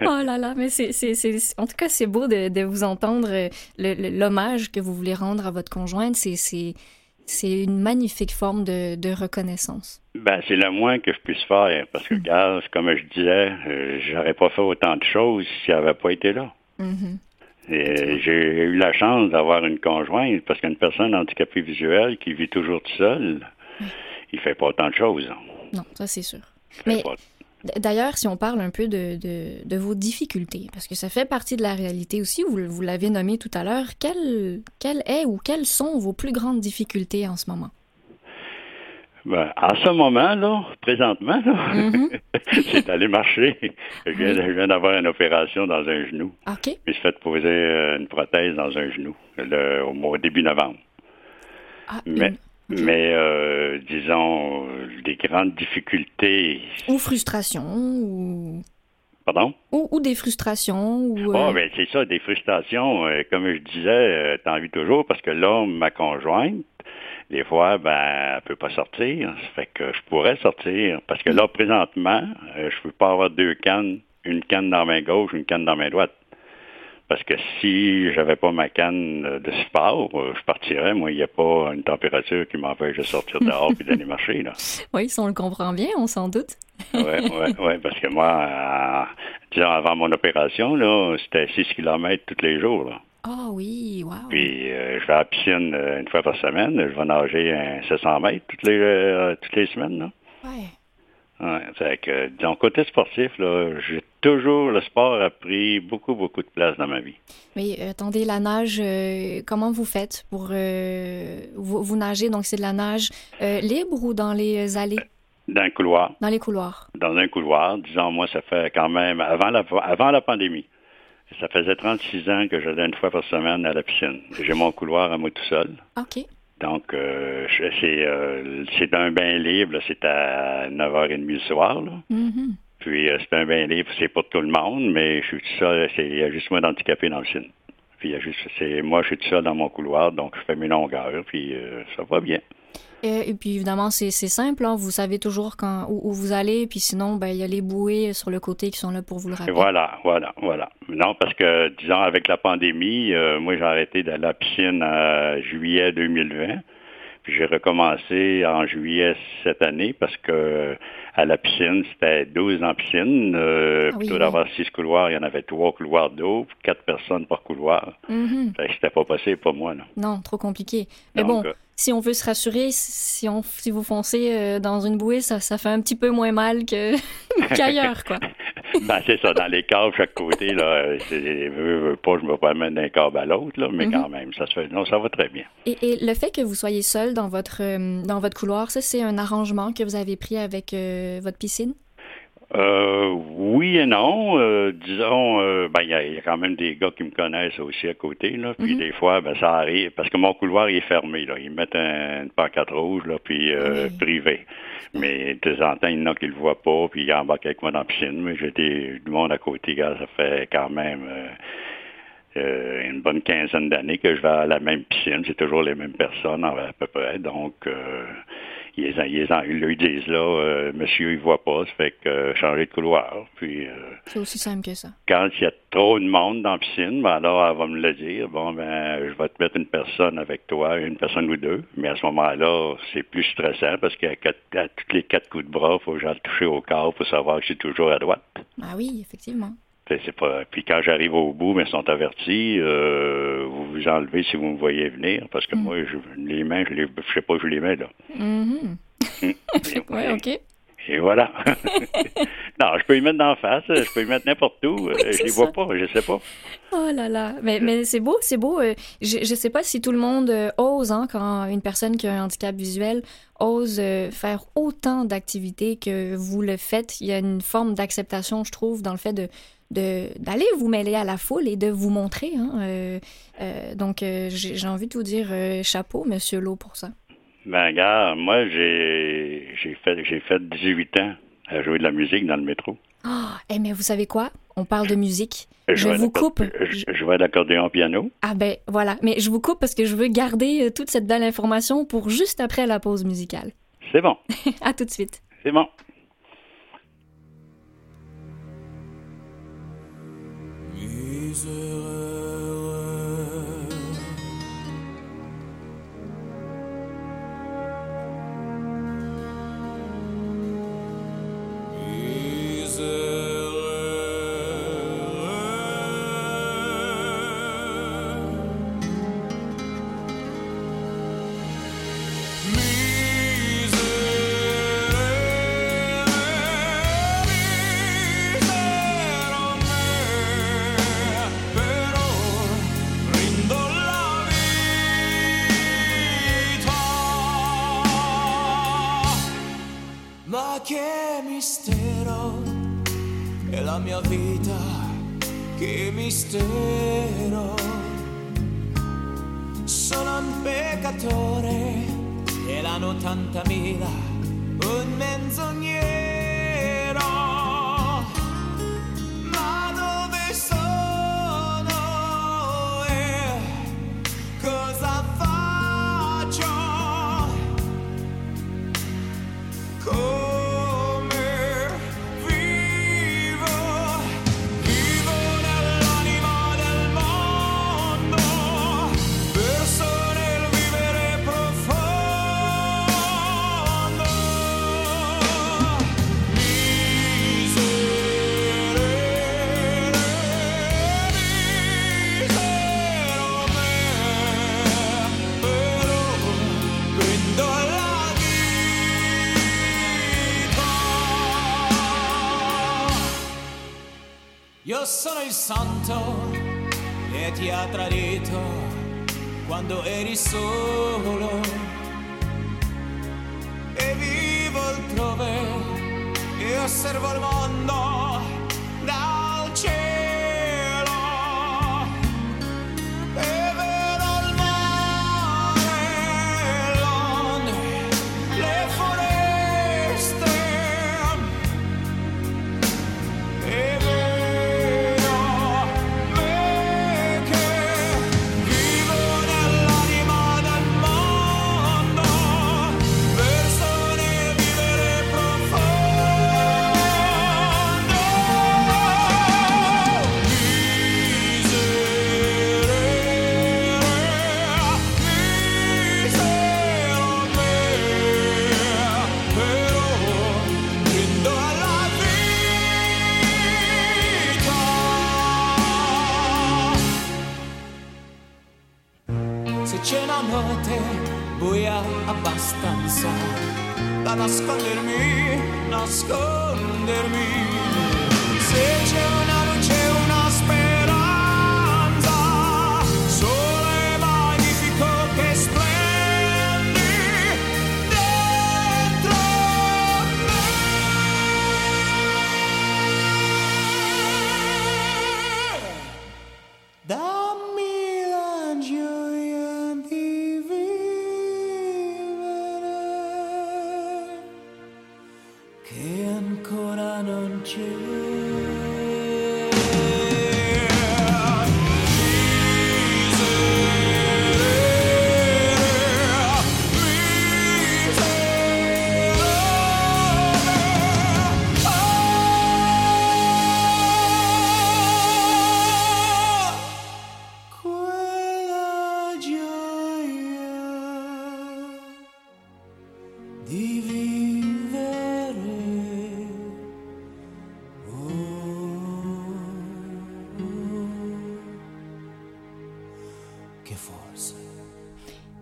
Oh là là, mais c'est, c'est, c'est- en tout cas, c'est beau de, de vous entendre euh, l'hommage que vous voulez rendre à votre conjointe. C'est, c'est, c'est une magnifique forme de, de reconnaissance. Ben, c'est le moins que je puisse faire, parce que, regarde, comme je disais, euh, j'aurais pas fait autant de choses si elle n'avait pas été là. Mhm. Et j'ai eu la chance d'avoir une conjointe, parce qu'une personne handicapée visuelle qui vit toujours tout seul, il fait pas autant de choses. Non, ça, c'est sûr. Mais pas- d'ailleurs, si on parle un peu de, de, de vos difficultés, parce que ça fait partie de la réalité aussi, vous, vous l'avez nommé tout à l'heure, quelle, quelle est ou quelles sont vos plus grandes difficultés en ce moment? Ben, en ce moment, là, présentement, là, Mhm. c'est d'aller marcher. Je viens, d'avoir une opération dans un genou. OK. Je me suis fait poser euh, une prothèse dans un genou le- au mois début novembre. Ah, Mais, une- mais euh, disons, euh, des grandes difficultés. Ou frustration, ou, Pardon? ou, ou des frustrations, ou... Oh, euh, ben c'est ça, des frustrations. euh, comme je disais, t'en vis toujours parce que là, ma conjointe, des fois, ben, elle peut pas sortir. Ça fait que je pourrais sortir. Parce que là, présentement, je peux pas avoir deux cannes, une canne dans la main gauche, une canne dans la main droite. Parce que si j'avais pas ma canne euh, de sport, euh, je partirais. Moi, il n'y a pas une température qui m'empêche de sortir dehors et d'aller marcher, là. Oui, si on le comprend bien, on s'en doute. Oui, oui, oui, parce que moi, euh, disons, avant mon opération, là, c'était 6 km tous les jours, là. Ah oui, wow. Puis euh, je vais à la piscine euh, une fois par semaine. Je vais nager un 700 mètres toutes les, toutes les semaines. Là. Ouais. Ouais, fait que, disons, côté sportif, là, j'ai toujours, le sport a pris beaucoup, beaucoup de place dans ma vie. Mais euh, attendez, la nage, euh, comment vous faites pour... euh, vous, vous nagez, donc c'est de la nage euh, libre ou dans les allées, Dans le couloir, dans les couloirs? dans un couloir, disons, moi, ça fait quand même, avant la, avant la pandémie, ça faisait 36 ans que j'allais une fois par semaine à la piscine. J'ai mon couloir à moi tout seul. OK. Donc, euh, c'est euh, c'est un bain libre, c'est à 9h30 le soir. Là. Mhm. Puis euh, c'est un bain libre, c'est pour tout le monde, mais je suis tout seul, il y a juste moi d'handicapé dans le film. Puis il y a juste, c'est moi, je suis tout seul dans mon couloir, donc je fais mes longueurs, puis ça va bien. Euh, Et, puis évidemment, c'est simple, hein, vous savez toujours quand, où, vous allez, puis sinon, ben, il y a les bouées sur le côté qui sont là pour vous le rappeler. voilà, voilà, voilà. Non, parce que, disons, avec la pandémie, euh, moi, j'ai arrêté d'aller à la piscine en juillet 2020. Puis j'ai recommencé en juillet cette année parce que à la piscine, c'était 12 en piscine. Euh, Ah oui, plutôt d'avoir six couloirs, il y en avait trois couloirs d'eau, puis quatre personnes par couloir. Mhm. C'était pas possible pour moi, là. Non, trop compliqué. Mais Donc, bon, euh, si on veut se rassurer, si, on, si vous foncez euh, dans une bouée, ça, ça fait un petit peu moins mal qu'ailleurs, quoi. ben, c'est ça, dans les caves, chaque côté, là, veux, veux pas, je me promène d'un câble à l'autre, là, mais Mhm. quand même, ça se fait, non, ça va très bien. Et, et le fait que vous soyez seul dans votre, euh, dans votre couloir, ça, c'est un arrangement que vous avez pris avec euh, votre piscine? Euh, oui et non. Euh, disons, euh, ben, il y, a- il y a quand même des gars qui me connaissent aussi à côté, là. Puis Mhm. des fois, ben, ça arrive. Parce que mon couloir, il est fermé, là. Ils mettent un, une pancarte rouge, là, puis euh, Oui. privé. Mais de temps en temps, il y en a qui le voient pas, puis ils embarquent avec moi dans la piscine. Mais j'ai du monde à côté, gars, ça fait quand même euh, une bonne quinzaine d'années que je vais à la même piscine. C'est toujours les mêmes personnes, à peu près. Donc, euh, ils, lui disent là, euh, monsieur, il voit pas, ça fait que euh, changer de couloir. Puis, euh, C'est aussi simple que ça. quand il y a trop de monde dans la piscine, ben alors elle va me le dire. Bon, ben, je vais te mettre une personne avec toi, une personne ou deux. Mais à ce moment-là, c'est plus stressant parce qu'à à tous les quatre coups de bras, il faut j'aille toucher au corps pour savoir que suis toujours à droite. Ah oui, effectivement. Fait, c'est pas... Puis quand j'arrive au bout, mais ils sont avertis, euh, vous vous enlevez si vous me voyez venir, parce que Mm. moi, je, les mains, je, les, je sais pas où je les mets, là. Mhm. ouais, OK. Et voilà. non, je peux y mettre d'en face, je peux y mettre n'importe où. euh, je les vois ça. pas, je sais pas. Oh là là, mais, mais c'est beau, c'est beau. euh, Je, je sais pas si tout le monde euh, ose, hein, quand une personne qui a un handicap visuel ose faire autant d'activités que vous le faites. Il y a une forme d'acceptation, je trouve, dans le fait de- d'aller vous mêler à la foule et de vous montrer. Hein, euh, euh, donc, euh, j'ai envie de vous dire chapeau, Monsieur Lowe, pour ça. Ben, gars, moi, j'ai j'ai fait, j'ai fait 18 ans à jouer de la musique dans le métro. Ah, eh, mais vous savez quoi? On parle de musique. Je vous coupe. Je, je à l'accordéon piano. Ah ben voilà, mais je vous coupe parce que je veux garder toute cette belle information pour juste après la pause musicale. C'est bon, À tout de suite. c'est bon. Ma mistero. Sono un peccatore e l'hanno ottantamila, un menzognero. Sono il santo che ti ha tradito quando eri solo. E vivo altrove e osservo il mondo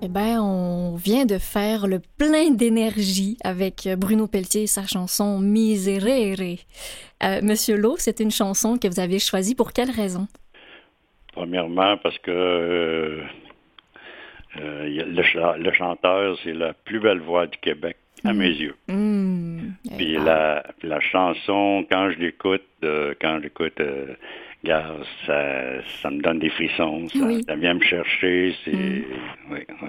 Eh ben, on vient de faire le plein d'énergie avec Bruno Pelletier et sa chanson Miserere. Euh, Monsieur Lowe, c'est une chanson que vous avez choisie pour quelle raison? Premièrement, parce que euh, euh, le, cha- le chanteur, c'est la plus belle voix du Québec, à mes yeux. Hmm. Puis Ah. la, la chanson, quand je l'écoute, euh, quand euh, regarde, ça, ça me donne des frissons, ça, Oui. ça vient me chercher, c'est... Mm. Oui, oui.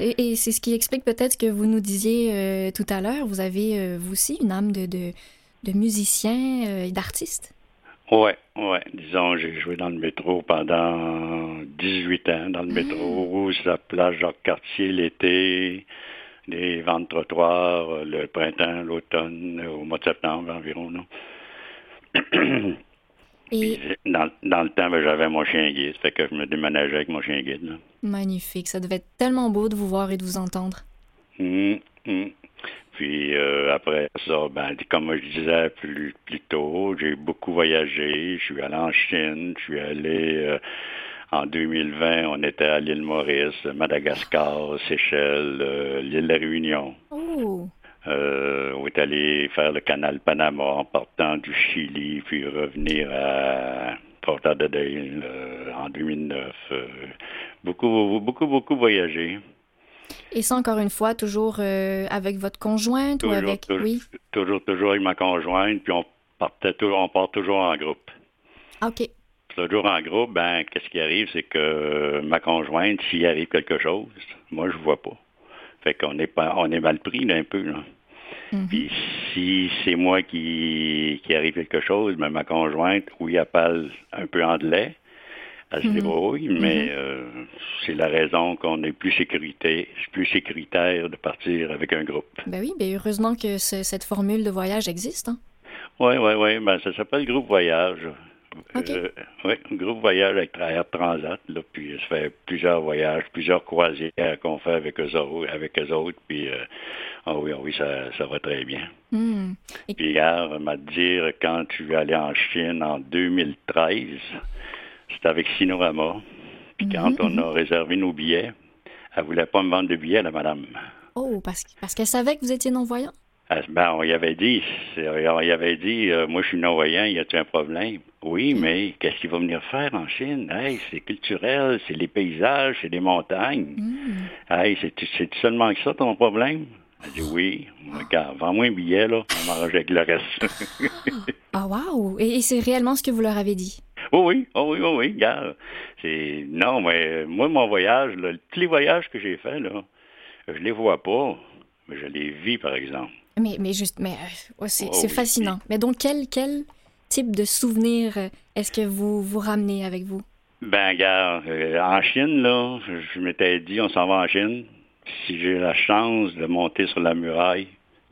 Et, et c'est ce qui explique peut-être ce que vous nous disiez euh, tout à l'heure. Vous avez, euh, vous aussi, une âme de, de, de musicien euh, et d'artiste. Ouais, ouais. Disons, j'ai joué dans le métro pendant 18 ans, dans le métro, sur la plage Jacques-Cartier l'été, les ventes trottoirs, le printemps, l'automne, au mois de septembre environ, non? Et dans, dans le temps, ben, j'avais mon chien guide, fait que je me déménageais avec mon chien guide, là. magnifique, ça devait être tellement beau de vous voir et de vous entendre. Hum, hum. Puis euh, après ça, ben, comme je disais plus, plus tôt, j'ai beaucoup voyagé. Je suis allé en Chine, je suis allé euh, en 2020, on était à l'île Maurice, Madagascar, Seychelles, euh, l'île de la Réunion. Oh! Euh, on est allé faire le canal Panama en partant du Chili, puis revenir à Fort Lauderdale euh, en 2009. Euh, beaucoup, beaucoup, beaucoup voyagé. Et ça, encore une fois, toujours euh, avec votre conjointe ou avec... toujours. Oui? toujours, toujours avec ma conjointe, puis on partait on part toujours en groupe. Ah, OK. Toujours en groupe, ben, qu'est-ce qui arrive, c'est que ma conjointe, s'il arrive quelque chose, moi, je vois pas. Fait qu'on est pas, on est mal pris, là, un peu, là. Mhm. Puis si c'est moi qui, qui arrive quelque chose, ben, ma conjointe, oui, elle parle un peu anglais, elle se Mhm. débrouille, mais euh, c'est la raison qu'on est plus sécurité, plus sécuritaire de partir avec un groupe. Ben oui, ben heureusement que ce- cette formule de voyage existe. Hein? Oui, oui, oui. Ben, ça s'appelle Groupe Voyage. OK. oui, Groupe Voyage avec Air Transat. Là, puis ça fait plusieurs voyages, plusieurs croisières qu'on fait avec eux autres. Avec eux autres puis, euh, ah oui, ah oui, ça, ça va très bien. Hmm. Puis hier, m'a dire, quand tu es allé en Chine en 2013, c'était avec Sinorama. Puis quand Mhm, on a réservé nos billets, elle voulait pas me vendre de billets, la madame. Oh, parce, parce qu'elle savait que vous étiez non-voyant? Ben, on y avait dit, on y avait dit, euh, moi je suis non-voyant, y a-t-il un problème? Oui, mais qu'est-ce qu'il va venir faire en Chine? Hey, c'est culturel, c'est les paysages, c'est les montagnes. Hmm. Hey, c'est seulement que ça ton problème? Elle dit oui. Regarde, vends-moi un billet, là, on m'arrange avec le reste. Ah, wow! Et, et c'est réellement ce que vous leur avez dit? oh oui, oh oui, oh oui, regarde. C'est. Non, mais moi, mon voyage, là, tous les voyages que j'ai faits, là, je les vois pas, mais je les vis, par exemple. Mais, mais juste, mais euh, c'est Oh oui, fascinant. Mais donc, quel, quel type de souvenir euh, est-ce que vous vous ramenez avec vous? Ben, regarde, euh, en Chine, là, je, m'étais dit, on s'en va en Chine. Si j'ai la chance de monter sur la muraille,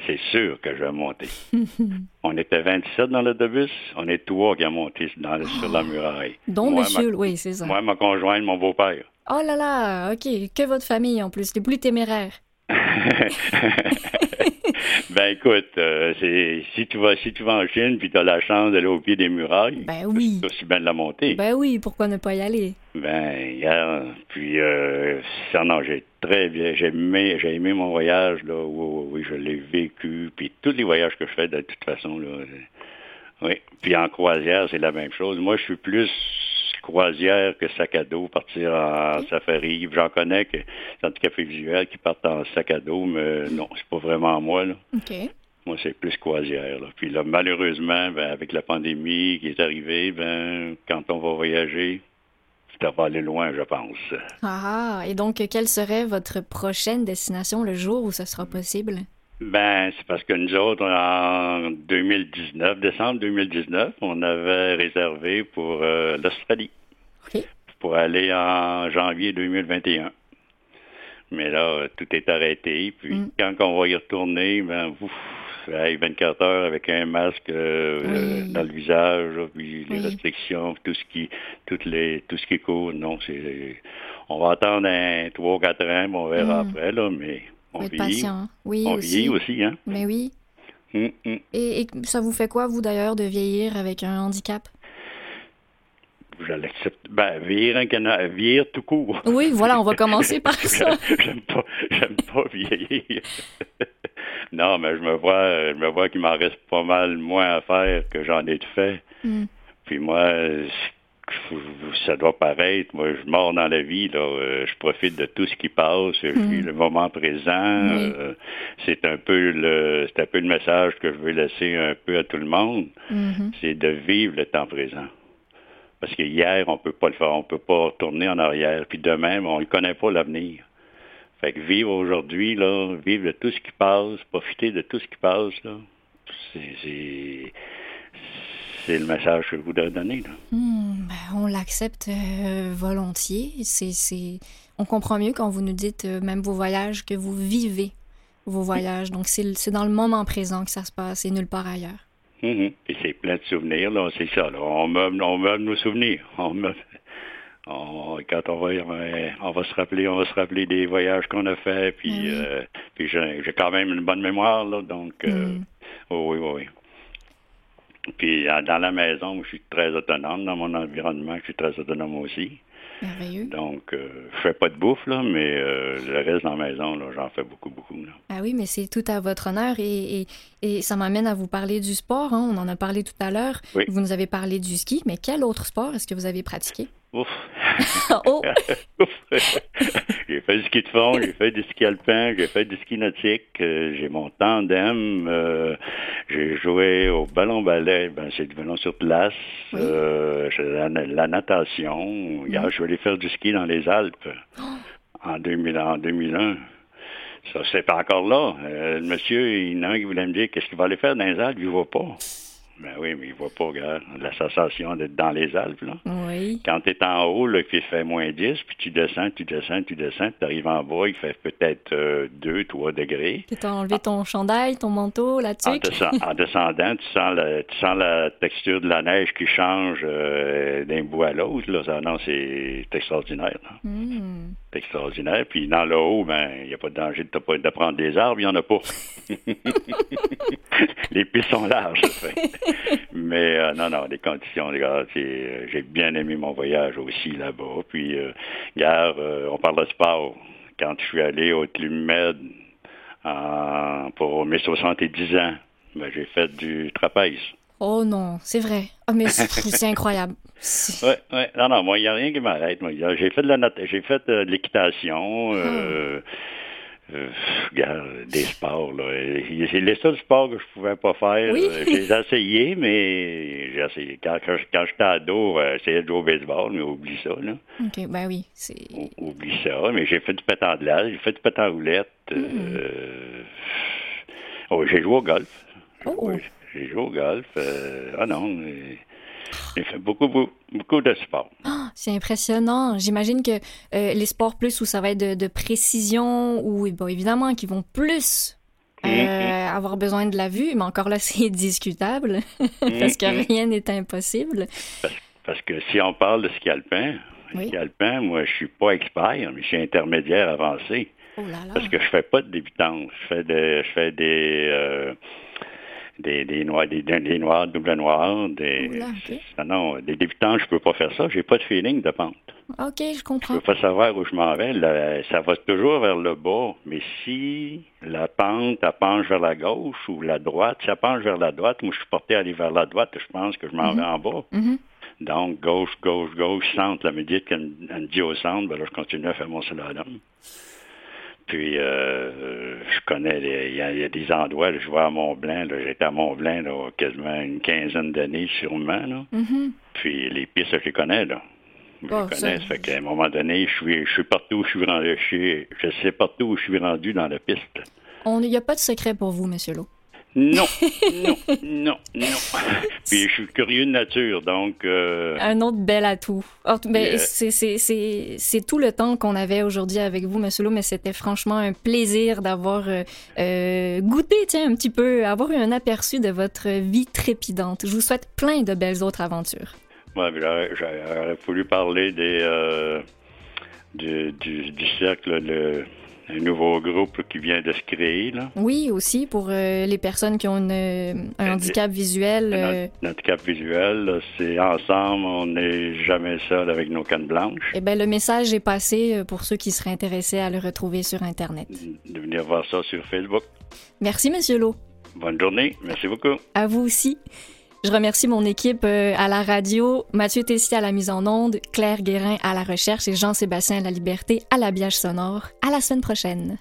c'est sûr que je vais monter. on était 27 dans l'autobus, on est trois qui a monté dans sur la muraille. Donc, Moi, monsieur, ma- oui, c'est ça. Moi, ma conjointe, mon beau-père. Oh là là, OK, que votre famille en plus, les plus téméraires. ben écoute, euh, c'est si tu vas si tu vas en Chine puis tu as la chance d'aller au pied des murailles, Ben oui. c'est aussi bien de la monter. Ben oui, pourquoi ne pas y aller? Ben, puis euh, ça, non, j'ai très bien, j'ai aimé, j'ai aimé mon voyage, là, oui, oui, oui, je l'ai vécu, puis tous les voyages que je fais, de toute façon, là, euh, oui. Puis en croisière, c'est la même chose. Moi, je suis plus croisière que sac à dos, partir en safari. J'en connais que dans le café visuel qui partent en sac à dos, mais non, c'est pas vraiment moi, là. Moi, c'est plus croisière. Là. Puis là, malheureusement, ben, avec la pandémie qui est arrivée, ben, quand on va voyager, ça va aller loin, je pense. Ah, et donc, quelle serait votre prochaine destination le jour où ce sera possible? Ben, c'est parce que nous autres, en 2019, décembre 2019, on avait réservé pour euh, l'Australie. Pour aller en janvier 2021. Mais là, tout est arrêté. Puis Mm. quand on va y retourner, ben, ouf, hey, 24 heures avec un masque euh, Oui. dans le visage, puis les Oui. restrictions, tout ce qui, toutes les, tout ce qui court. Non, c'est, on va attendre un 3 ou 4 ans, on verra Mm. après, là, mais on être patient. Oui, On aussi. vieillit aussi, hein? Mais oui. Hum, hum. Et, et ça vous fait quoi, vous, d'ailleurs, de vieillir avec un handicap? Je l'accepte. Ben, vieillir un canard, vieillir tout court. Oui, voilà, on va commencer par ça. j'aime pas, j'aime pas vieillir. non, mais je me vois, je me vois qu'il m'en reste pas mal moins à faire que j'en ai de fait. Mm. Puis moi, ça doit paraître, moi, je mords dans la vie, là. euh, je profite de tout ce qui passe, je vis le moment présent. Oui. euh, c'est un peu le, c'est un peu le message que je veux laisser un peu à tout le monde Mhm. c'est de vivre le temps présent. Parce que hier, on peut pas le faire, on peut pas retourner en arrière. Puis demain, on ne connaît pas l'avenir. Fait que vivre aujourd'hui, là, vivre de tout ce qui passe, profiter de tout ce qui passe, là, c'est, c'est, le message que je voudrais donner. Là. Hmm, ben, on l'accepte euh, volontiers. C'est, c'est... On comprend mieux quand vous nous dites, euh, même vos voyages, que vous vivez vos voyages. Donc, c'est, dans le moment présent que ça se passe et nulle part ailleurs. Mhm. Et c'est plein de souvenirs, là, c'est ça. Là. On, meuble, on meuble nos souvenirs. On meuble- on- quand on va, on va se rappeler, on va se rappeler des voyages qu'on a faits. Puis, oui. euh, puis j'ai, j'ai quand même une bonne mémoire, là, donc euh, Mm. oui, oui, oui. Puis dans la maison, je suis très autonome. Dans mon environnement, je suis très autonome aussi. Merveilleux. Donc, euh, je fais pas de bouffe, là, mais euh, le reste dans la maison, j'en fais beaucoup, beaucoup. Là. Ah oui, mais c'est tout à votre honneur et, et, et ça m'amène à vous parler du sport. hein. On en a parlé tout à l'heure. Oui. Vous nous avez parlé du ski, mais quel autre sport est-ce que vous avez pratiqué? Ouf! oh! j'ai fait du ski de fond, j'ai fait du ski alpin, j'ai fait du ski nautique, euh, j'ai mon tandem, euh, j'ai joué au ballon ballet, ben c'est du ballon sur place, Oui. euh, la, la natation, Hier, je suis allé faire du ski dans les Alpes en, 2000, en 2001. Ça, c'est pas encore là. Euh, le monsieur, il y en a un qui voulait me dire qu'est-ce qu'il va aller faire dans les Alpes, il va pas. Ben oui, mais il va pas, regarde. La sensation d'être dans les Alpes, là. Oui. Quand tu es en haut, là, puis il fait moins 10, puis tu descends, tu descends, tu descends, tu arrives en bas, il fait peut-être euh, 2, 3 degrés. Tu as enlevé ton chandail, ton manteau, la En, tuque? descend- en descendant, tu sens, la, tu sens la texture de la neige qui change euh, d'un bout à l'autre. Non, c'est extraordinaire. là. Hmm. C'est extraordinaire. Puis dans le haut, ben, il n'y a pas de danger de, prendre des arbres, il n'y en a pas. les pistes sont larges. Mais euh, non, non, les conditions, les gars, euh, j'ai bien aimé mon voyage aussi là-bas. Puis, euh, euh, on parle de sport. Quand je suis allé au Club Med en- pour mes 70 ans, ben, j'ai fait du trapèze. Oh non, c'est vrai. Ah, mais c'est incroyable. C'est- Ouais. Non, non, moi, il n'y a rien qui m'arrête. J'ai fait de la j'ai fait euh, de l'équitation, euh, euh, regarde, des sports, là. C'est les seuls sports que je pouvais pas faire. Oui. J'ai essayé, mais j'ai essayé. Quand, quand, quand j'étais ado, j'essayais de jouer au baseball, mais oublie ça, là. OK, ben oui, c'est... Oublie ça. Mais j'ai fait du pétant de glace, j'ai fait du pétant roulette. Mm. euh, oh, j'ai joué au golf. Oh. Oui, J'ai joué au golf. euh, ah non, j'ai fait beaucoup, beaucoup, beaucoup de sport. C'est impressionnant. J'imagine que euh, les sports plus où ça va être de, de précision ou bon, évidemment qui vont plus euh, Mhm. avoir besoin de la vue, mais encore là, c'est discutable parce que rien n'est impossible. Parce que si on parle de ski alpin, Oui. ski alpin, moi, je suis pas expert, mais je suis intermédiaire avancé. Oh là là. Parce que je fais pas de débutante. Je fais de, je fais des, euh, des, des noirs, des, des noirs, double noirs, des, Oula, non, non, des débutants, je peux pas faire ça. J'ai pas de feeling de pente. OK, je Je comprends. peux pas savoir où je m'en vais. Ça va toujours vers le bas. Mais si la pente, elle penche vers la gauche ou la droite, si elle penche vers la droite, moi, je suis porté à aller vers la droite, je pense que je m'en vais en bas. Mhm. Donc, gauche, gauche, gauche, centre. La médite qu'elle me elle me dit au centre, ben là, je continue à faire mon slalom. Puis, euh, je connais, il y, a- il y a des endroits, là, je vois à Mont-Blanc, j'étais à Mont-Blanc, là, quasiment une quinzaine d'années, sûrement, là. Mhm. Puis, les pistes, je les connais, là. Je Oh, les connais, ça fait qu'à un moment donné, je suis, je suis partout où je suis rendu, je, je sais partout où je suis rendu dans la piste. Il n'y a pas de secret pour vous, Monsieur Lowe. Non, non, non, non. Puis je suis curieux de nature, donc... euh, Un autre bel atout. Ben, Yeah. c'est- c'est- C'est c'est tout le temps qu'on avait aujourd'hui avec vous, Monsieur Lowe, mais c'était franchement un plaisir d'avoir euh, euh, goûté, tiens, un petit peu, avoir eu un aperçu de votre vie trépidante. Je vous souhaite plein de belles autres aventures. ouais, puis j'aurais, j'aurais voulu parler des, euh, du, du, du cercle, le, un nouveau groupe qui vient de se créer, là. Oui, aussi pour euh, les personnes qui ont une, euh, un Euh, handicap visuel. euh, Notre handicap visuel, c'est ensemble, on n'est jamais seul avec nos cannes blanches. eh ben, le message est passé pour ceux qui seraient intéressés à le retrouver sur Internet. De venir voir ça sur Facebook. Merci, Monsieur Lowe. Bonne journée, merci beaucoup. À vous aussi. Je remercie mon équipe euh, à la radio, Mathieu Tessier à la mise en onde, Claire Guérin à la recherche et Jean-Sébastien à la liberté à l'habillage sonore. À la semaine prochaine.